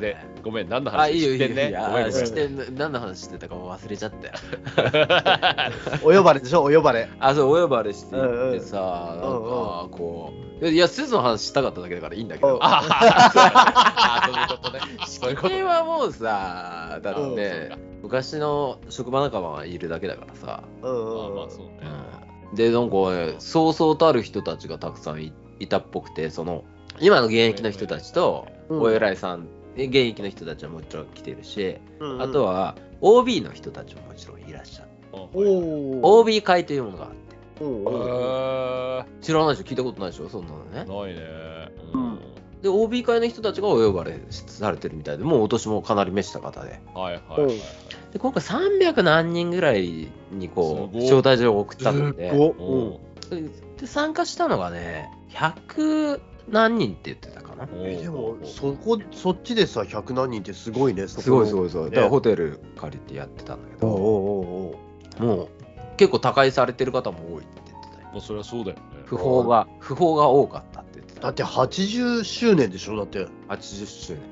でごめん何のあ、いいよ、話知ってんいいよ。いいねごめんごめん。何の話してたかも忘れちゃったよ。お呼ばれでしょ、お呼ばれ。あ、そう、お呼ばれして行ってさ、うんなん。うんか、こう、いや、スーツの話したかっただけだからいいんだけど、ああ そういうことね。そういうことはもうさ、だっうん。て、昔の職場仲間がいるだけだからさ、うんまあうんうん。まあそうね。で、なんかね、そうそうたる人たちがたくさんいいたっぽくて、その、今の現役の人たちと、うん。お偉いさん、現役の人たちはもちろん来てるし、うんうん。あとは OB の人たちももちろん OB 会というものがあって。知らないでしょ聞いたことないでしょ？そんなのね。ーないね。うん。で、OB 会の人たちがお呼ばれされてるみたいで、もうお年もかなり召した方で。はいはいで、今回300何人ぐらいにこう、招待状を送ったので、で、参加したのがね、100何人って言ってたかな。えでもそこそっちでさ100何人ってすごいねすごいすごいいすごい。ね。だからホテル借りてやってたんだけど、おうおうおうおうもう結構他界されてる方も多いって言ってたよ。もうそれはそうだよね不法が、不法が多かったって言ってた。だって80周年でしょ？だって80周年。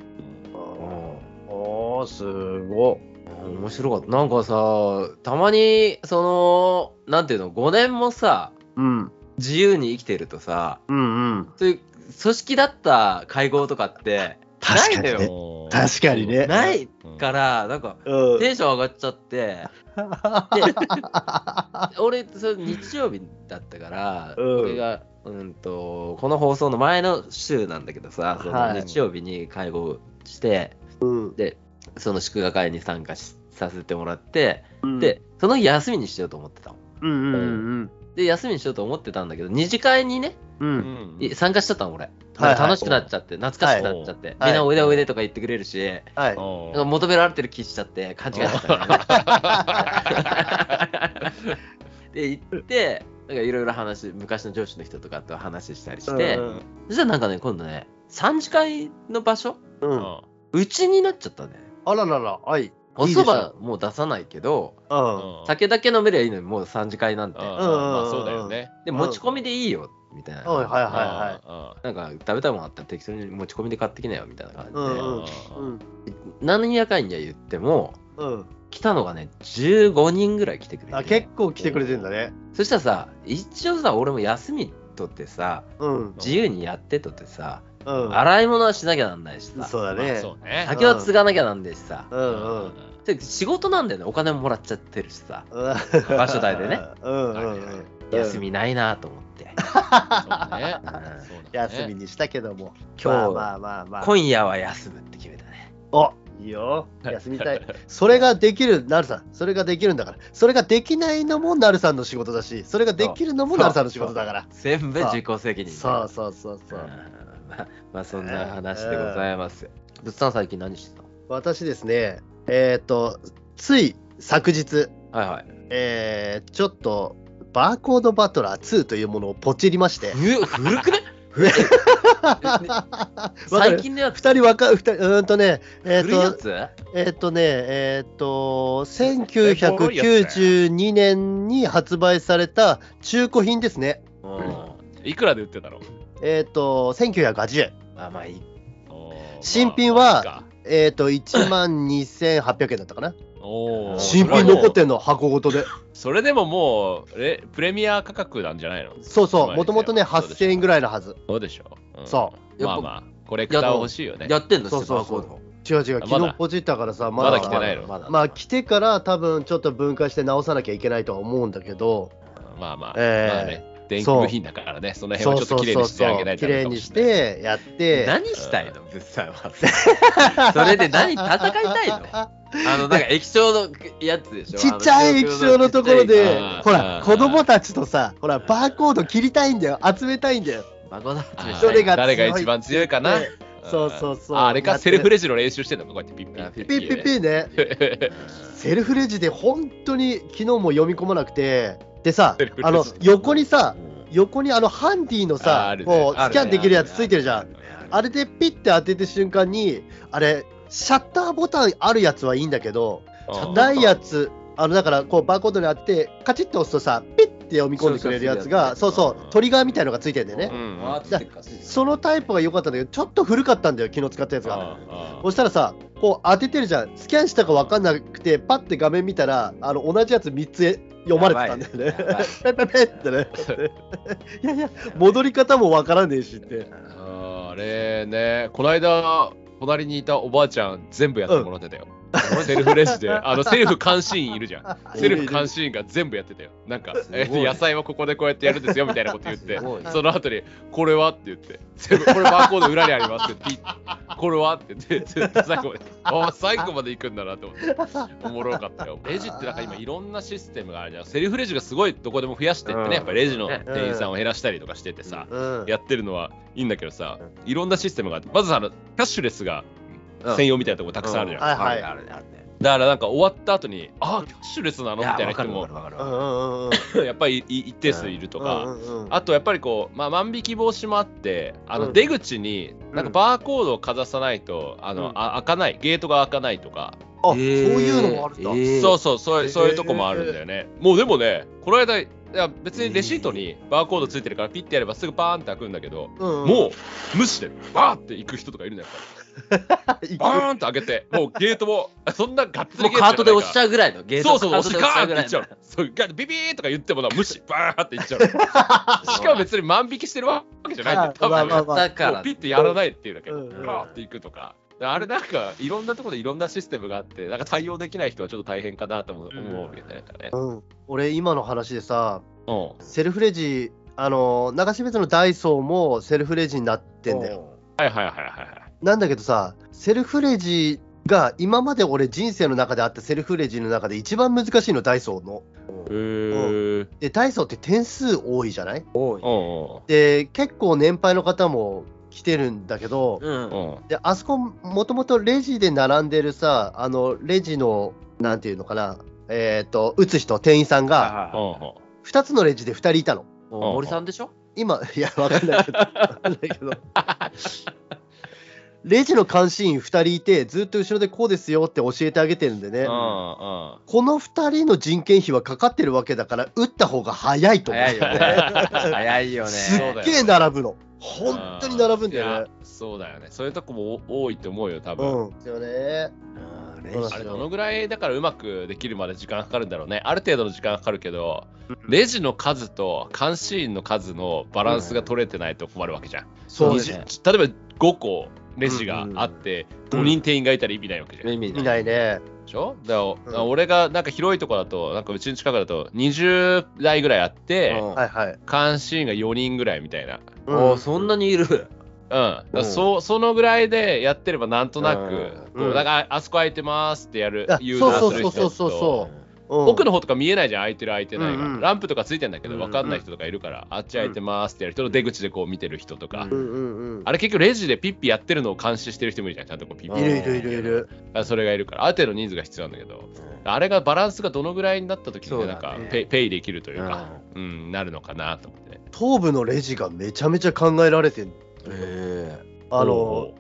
ああすご面白かった。なんかさ、たまに、その、なんていうの、5年もさ、うん自由に生きてるとさ、うんうんそういう組織だった会合とかって、確かにね。確かにね。ないうんから、なんか、うん。テンション上がっちゃって、俺、それ日曜日だったから、うん。俺が、うんと、この放送の前の週なんだけどさ、そのはい。日曜日に会合して、うん。で、その祝賀会に参加しさせてもらって、うん。で、その日休みにしようと思ってたの。うんうん。うん。で、休みにしようと思ってたんだけど、二次会にね、ううん。参加しちゃったの、俺。楽しくなっちゃって、懐かしくなっちゃって、はいみんなおいでおいでとか言ってくれるし、はい。求められてる気しちゃって、勘違いしちゃったね。で、行って、なんかいろいろ話、昔の上司の人とかと話したりして、うん。そしたらなんかね、今度ね、3次会の場所？う。うん。んうちになっちゃったね。あららら、はい。おいいでしょ蕎麦もう出さないけど、酒だけ飲めりゃいいのにもう3次会なんて。あそうだよね。で、持ち込みでいいよ、みたいな。はいはいははなんか食べたいもんあったら適当に持ち込みで買ってきなよ、みたいな感じで。うんうんうんい。うん。何やかんや言っても、うん。来たのがね、15人ぐらい来てくれて、あ、結構来てくれてんだね。そしたらさ、一応さ、俺も休み取ってさ、うん。自由にやってとってさ、うん。洗い物はしなきゃなんないしさ、まあそうだね。そうね。酒は継がなきゃなんないしさ、うんうん。で仕事なんだよね、お金ももらっちゃってるしさ、場場所代でね。うんうんうん。休みないなと思って。ね。休みにしたけども。今日まあまあまあまあ。今夜は休むって決めたね。おいいよ。休みたい。それができる、なるさん。それができるんだから。それができないのもなるさんの仕事だし、それができるのもなるさんの仕事だから。全部自己責任。そうそうそうそう。うんまあ、まあそんな話でございますよ。物産最近何してた？の私ですね、えっ、と、つい昨日、はいはい。えーちょっと、バーコードバトラー2というものをポチりまして。ふ古くね？最近のやつ？二人わか、二人、うーんとね、えっ、と、古いやつ？えっ、とね、えっ、と、1992年に発売された中古品ですね。うん。いくらで売ってたのえっ、と、1980円。まあまあいい。新品はまあまあいいかえっ、と、1万2800円だったかな。新品残ってんの、箱ごとで。それでももうレプレミア価格なんじゃないの？そうそう、まあもともとね、そうでしょ8000円ぐらいのはず。そうでしょ、うん。そう。まあまあコレクター欲しいよね。やってんのそうそうそう。違う違う、昨日ポチったからさ、まだ。来てないの？まだまあ、来てから多分ちょっと分解して直さなきゃいけないとは思うんだけど、まあまあ、えー。まあね電気部品だからね。その辺はちょっと綺麗にしてあげないと綺麗にしてやって、何したいの物産は。それで何戦いたいの？あの、なんか液晶のやつでしょ？ちっちゃい液晶のところでほら、子供たちとさ、ほら、バーコード切りたいんだよ、集めたいんだよ。バコだあーどれが誰が一番強いかな？ねそうそうそう。ああれか？セルフレジの練習してんの？かこうやってピッピッあピッ。ピッピッね。ッ セルフレジで本当に昨日も読み込まなくて、でさあの横にさ、うん。横にあのハンディのあさあ、るね。こうスキャンできるやつついてるじゃん。あれでピッて当てた瞬間に、あれ、シャッターボタンあるやつはいいんだけど、うんないやつ、あのだからこうバーコードに当てて、カチッと押すとさ、ピッて読み込んでくれるやつが、そそううそう。トリガーみたいのがついてるんだよね。そのタイプが良かったんだけど、ちょっと古かったんだよ、昨日使ったやつが。ああそしたらさ、こう当ててるじゃん、スキャンしたか分かんなくて、パッて画面見たら、あの同じやつ3つ読まれてたんだよね。ペペペってね。いやいや、戻り方も分からねえしって。あーあれねこの間隣にいたおばあちゃん全部やってもらってたよ、セルフレジであのセルフ監視員いるじゃん。セルフ監視員が全部やってたよ。なんか、えすごい。野菜はここでこうやってやるんですよみたいなこと言ってその後にこれはって言って全部これバーコード裏にありますってピッこれはって言って最後まであ最後まで行くんだなと思っておもろかったよ。レジってなんか今いろんなシステムがあるじゃん。セルフレジがすごいどこでも増やしてってうん。ねやっぱレジのね店員さんを減らしたりとかしててさ、うん。やってるのはいいんだけどさ、いろんなシステムがあって、まずあの、キャッシュレスがうん専用みたいなとこたくさんあるじゃん。はいはい。あるねあるね。だからなんか終わった後に、あ、キャッシュレスなのみたいな人も。やっぱりい一定数いるとか、あとやっぱりこう、まあ、万引き防止もあって、あうん。の出口になんかうん。バーコードをかざさないと、あのうん。あ開かない、ゲートが開かないとか、あ、そうえーいうのもあるんだ。えー。そうそうそうそういうとこもあるんだよね。もうでもね、この間、いや別にレシートにバーコードついてるからピッてやればすぐパーンって開くんだけど、もう無視でバーって行く人とかいるんだよ。やっぱり バーンと開けて、もうゲートも、そんながっつりもうカートで押しちゃゃうぐらいのゲートそうそう、押してガーンっていっちゃう。ビビーとか言ってもな、無視、バーンっていっちゃう。しかも別に万引きしてるわけじゃないんだよ。多分、まあまかピッてやらないっていうだけで、うんうんバーっていくとか。あれなんか、いろんなところでいろんなシステムがあって、なんか対応できない人はちょっと大変かなと思ううん思うみたいなね。うん。俺、今の話でさ、うん。セルフレジ、あの、中標津のダイソーもセルフレジになってんだよ。はいはいはいはいはい。なんだけどさ、セルフレジが今まで俺人生の中であったセルフレジの中で一番難しいの、ダイソーの。へー。で、ダイソーって点数多いじゃない？多いで、結構年配の方も来てるんだけど、うんうん。で、あそこ、もともとレジで並んでるさ、あの、レジの、なんていうのかな、えっ、と、打つ人、店員さんが、は2 2つのレジで2人いたの。森さんでしょ？今、いや、わかんないけど、わかんないけど。レジの監視員2人いて、ずっと後ろでこうですよって教えてあげてるんでね、うんうんこの2人の人件費はかかってるわけだから、打った方が早いと思う。早いよね。早いよね。すっげえ並ぶの。本当に並ぶんだよね。そうだよね。そういうとこも多いと思うよ、多分。うん。ですよね。あれどのぐらいだからうまくできるまで時間かかるんだろうね。ある程度の時間かかるけど、レジの数と監視員の数のバランスが取れてないと困るわけじゃん。そうですね。20例えば5個レジがあって、5人店員がいたら意味ないわけじゃん。意味見ないね。でしょ？だから、うん。俺がなんか広いとこだと、なんかうちの近くだと20台ぐらいあって、うん。はいはい。監視員が4人ぐらいみたいな。おーそんなにいる。うん、だからうん。そそのぐらいでやってればなんとなく、うん。だからあそこ空いてますってやるあ誘導する人そうそうそうそうとそう。ん奥の方とか見えないじゃん空いてる空いてないが、うんうん。ランプとかついてんだけどうん分かんない人とかいるから、あっち空いてますってやる人の出口でこう見てる人とか、うんうんうん。うん。あれ結局レジでピッピやってるのを監視してる人もいるじゃんちゃんとこうピッピいるいるいるいる。あそれがいるからある程度人数が必要なんだけど。あれがバランスがどのぐらいになった時に、なんかペイペイできるというか、うん。なるのかなと思って。ね東部のレジがめちゃめちゃ考えられてる。えあのお、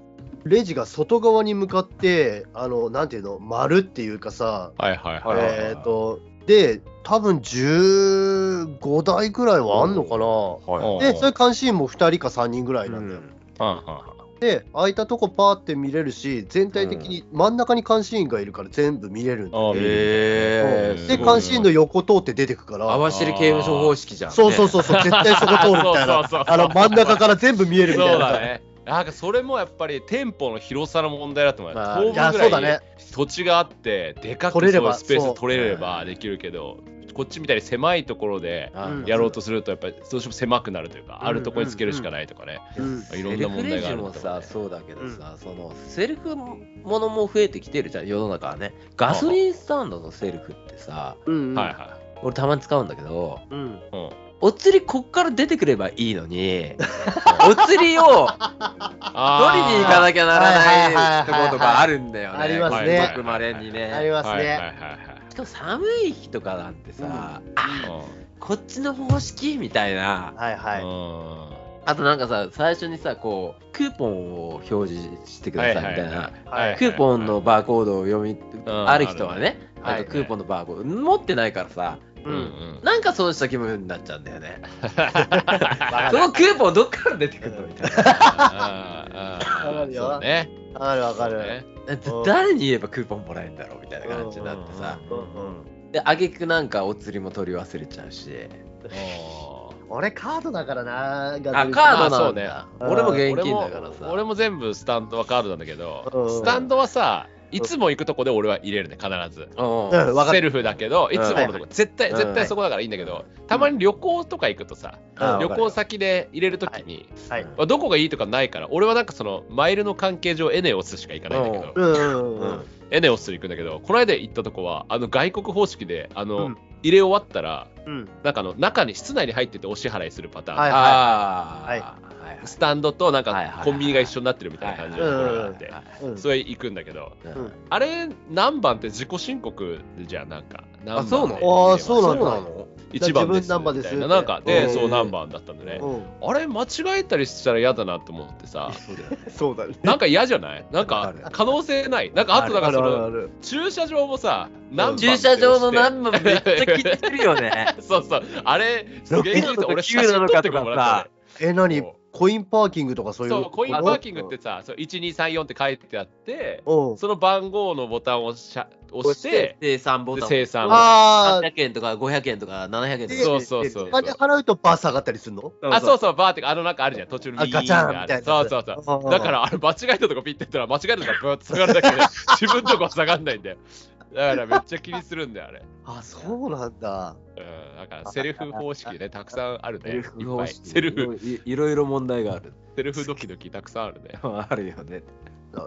レジが外側に向かって、あの、なんていうの、丸っていうかさ、はいはいはい、はい。えっ、と、で、多分15台ぐらいはあんのかな。はで、それ監視員も2人か3人ぐらいなんだよ。うん。うんで、空いたとこパーって見れるし、全体的に真ん中に監視員がいるから全部見れるんだで、監視員の横通って出てくから、合わせる刑務所方式じゃん。そうそうそうそう、絶対そこ通るみたい そうそうなそう、あの真ん中から全部見えるみたそいうな。だね。なんかそれもやっぱり店舗の広さの問題だと思う。まあ東部ぐらい。土地があって、でかくそうスペース取れればできるけど、こっちみたいに狭いところでうんやろうとすると、やっぱりどうしても狭くなるというか、あるところにつけるしかないとかね。うんいろんな問題があるんだと思うねセルフレジもさ、そうだけどさ、そのセルフものも増えてきてるじゃん、世の中はね。ガソリンスタンドのセルフってさ、うんはいは俺たまに使うんだけど、うんい。うんお釣りこっから出てくればいいのに、お釣りを取りに行かなきゃならないところとかあるんだよね。ありますねごくまれにね。ありますね。しかも寒い日とかなんてさ、こっちの方式みたいな。はいはい。うんあとなんかさ、最初にさ、こう、クーポンを表示してくださいみたいな。はいクーポンのバーコードを読み、んある人はね、あるねあとクーポンのバーコード、持ってないからさ、うんうんなんかそうした気分になっちゃうんだよね。わそのクーポンどっから出てくるのみたいな。わかるよそうね。わかるわかる。ねだ誰に言えばクーポンもらえるんだろうみたいな感じになってさ。うんうんで、あげくなんかお釣りも取り忘れちゃうし。俺カードだからな。あ、カードなんまあそうねだ。うん俺も現金だからさ。俺も俺も全部スタンドはカードなんだけど、うんスタンドはさいつも行くとこで俺は入れるね必ず。うん。うんわかる。セルフだけどいつものとこ絶対うん。絶対そこだからいいんだけどたまに旅行とか行くとさあ旅行先で入れるときにはい。まあどこがいいとかないから俺はなんかそのマイルの関係上エネオスしか行かないんだけどうん。うん。うん。エネオスに行くんだけどこの間行ったとこはあの外国方式であの、うん。入れ終わったらうん。なんかあの中に室内に入っててお支払いするパターン、はいああ。はい。はいはいスタンドとなんかコンビニが一緒になってるみたいな感じのところがあって、うん。それ行くんだけど、あれ何番って自己申告じゃんなんか。何番そうなの？であーそうそなの1番ですみたいな。なんかで、うん。そう何番だったんでね、うん。あれ間違えたりしたら嫌だなと思ってさ。そうだよね。なんか嫌じゃない？なんか可能性ない？なんかあとなんかそあるあのる駐車場もさ駐車場の何番めっちゃ気にするよね。そうそう。あれすげえ俺写9真なのかとか撮ってもらったねえ、何？コインパーキングとかそういうそうコインパーキングってさそう1234って書いてあってうん。その番号のボタンを押しゃ押して生産ボでタン。生産をあ300円とか500円とか700円とか。そうそうそうお金払うとバー下がったりするの？あ、そうそう、バーってあのなんかあるじゃん、途中のガチャンがあるみたいなそうそうそう。うんだからあれ間違えたとこピッてやったら間違えたとこブーッと下がるだけで 自分のとこは下がんないんだよ。だからめっちゃ気にするんだよ、あれ。あ、そうなんだ。うん、だからセルフ方式ね、たくさんあるね。セルフいっぱい。方式セルフ、いいろいろ問題がある。セルフドキドキたくさんあるね。あるよね。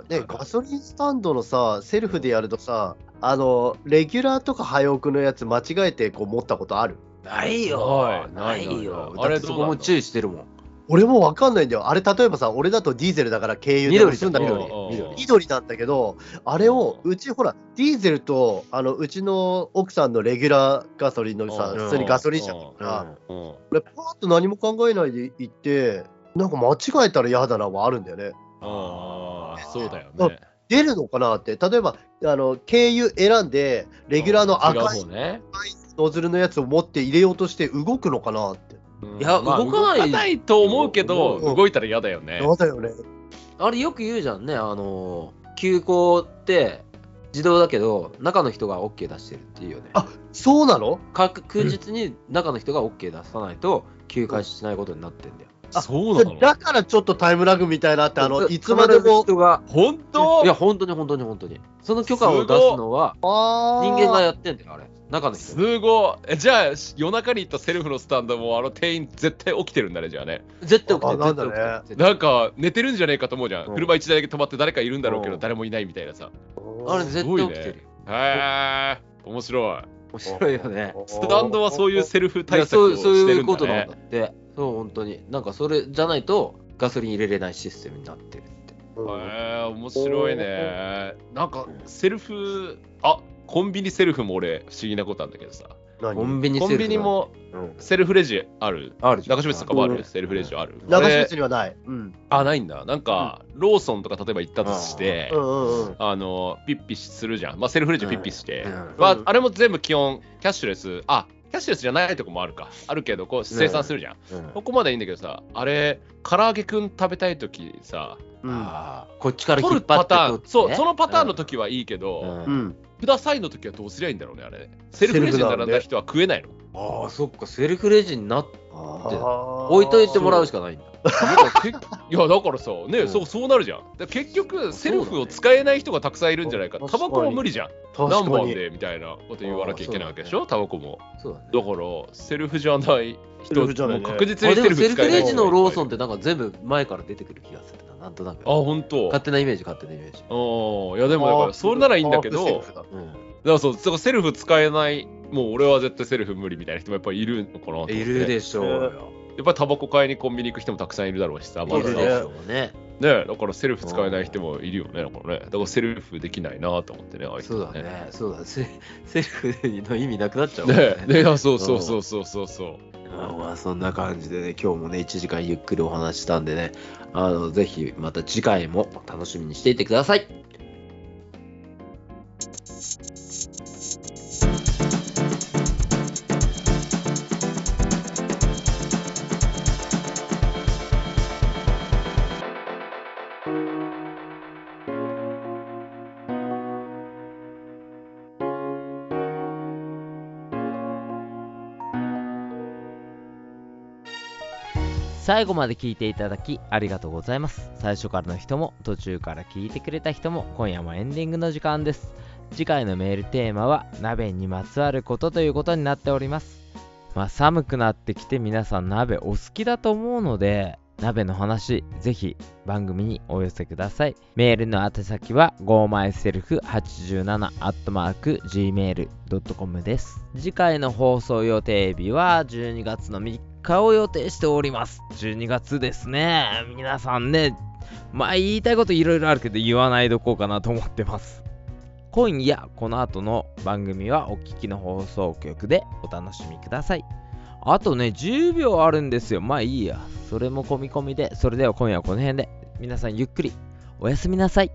ね、ガソリンスタンドのさ、セルフでやるとさ、あの、レギュラーとか早送のやつ間違えてこう持ったことある？ないよ。はいないないよ。ないだってそこも注意してるもん。俺もわかんないんだよ。あれ、例えばさ、俺だとディーゼルだから経由でんだけど、緑緑緑なんだけど、あれを、うちほら、ディーゼルと、あの、うちの奥さんのレギュラーガソリンのさ、うん普通にガソリン車だから、うん俺、パーッと何も考えないで行って、なんか間違えたら嫌だなはあるんだよね。ああ、そうだよね。出るのかなって、例えば、あの、経由選んで、レギュラーの赤い。ノズルのやつを持って入れようとして動くのかなって。うんいやまあ動かない動かないと思うけど、うん動いたら嫌だよね。そうだよね。あれよく言うじゃんね、あの、急行って自動だけど、中の人が OK 出してるっていうよね。あそうなの？確確実に中の人が OK 出さないと、急開始しないことになってんだよ。あそうなの？だからちょっとタイムラグみたいなって、あの、いつまでも。人が、本当？いや、本当に本当に本当に。その許可を出すのは、人人間がやってんだよ、あれ。中の人が。すごい。えじゃあ、夜中に行ったセルフのスタンドも、あの店員絶対起きてるんだね、じゃあね。絶対起きてる、あなんだね。なんか、寝てるんじゃねえかと思うじゃん。うん車一台だけ止まって誰かいるんだろうけど、うん誰もいないみたいなさ。あれ絶すごいね対起きてるよ。へえ、面白い。面白いよね。スタンドはそういうセルフい対策をしてそういうるんだことなんねだ。って。そう、本当に。なんかそれじゃないと、ガソリン入れれないシステムになってるって。うんへえ、面白いね。なんか、セルフ、あコンビニセルフも俺、不思議なことなんだけどさ。何？コンビニコンセルフビニもうん。セルフレジある。ある中島さんとかもある、うん。セルフレジある。長俺島にはない。うん。あ、ないんだ。なんか、ローソンとか例えば行ったとして。あの、ピッピするじゃん。まあ、セルフレジピッピして。うん。まあうん。あれも全部基本、キャッシュレス、あ、キャッシュレスじゃないとこもあるか。あるけど、こう、生産するじゃん。うん。ここまでいいんだけどさ、あれ、唐揚げくん食べたいときさ、こっちから引取るっ張ってパターン、そう、そのパターンの時時はいいけど、うん。くださいの時はどうすりゃいいんだろうね、あれ。セルフレジに並んだ人は食えないの。ああ、そっか、セルフレジになって、置いといてもらうしかないんだ。いや、だからさ、ね、うんそう、そうなるじゃん。結局、セルフを使えない人がたくさんいるんじゃないか。タバコも無理じゃん。確何かに。番でみたいなこと言わなきゃいけないわけでしょ、タバコも。そうだから、セルフじゃないセ人、ルフじゃないねもう確実あでもにセルフセルフレジ使えない人がのローソンっいてなんか全部前から出てくる気がするな、なんとなく。あ、本当。勝手なイメージ、勝手なイメージ。うん。いや、でも、だから、それならいいんだけど、だか。らそう、セルフ使えない、もう俺は絶対セルフ無理みたいな人もやっぱりいるのかなと思って。いるでしょうよ。やっぱりタバコ買いにコンビニ行く人もたくさんいるだろうしさ、まださいるでしょうね。ねだからセルフ使えない人もいるよね、だからね。だからセルフできないなと思ってね、ああいう人そうだね。そうだ。セ セルフの意味なくなっちゃうもんねねねそうそうそうそうそうそう。まあそんな感じでね、今日もね、1時間ゆっくりお話したんでね、あの、ぜひまた次回も楽しみにしていてください。最後まで聞いていただきありがとうございます。最初からの人も途中から聞いてくれた人も今夜もエンディングの時間です。次回のメールテーマは鍋にまつわることということになっております。まあ寒くなってきて皆さん鍋お好きだと思うので鍋の話ぜひ番組にお寄せください。メールの宛先は gomyself87-gmail.com です。次回の放送予定日は12月の3日を予定しております。12月ですね。皆さんね、まあ言いたいこといろいろあるけど言わないどこうかなと思ってます。今夜この後の番組はお聞きの放送局でお楽しみください。あとね、10秒あるんですよ。まあいいや。それも込み込みで、それでは今夜はこの辺で、皆さんゆっくりおやすみなさい。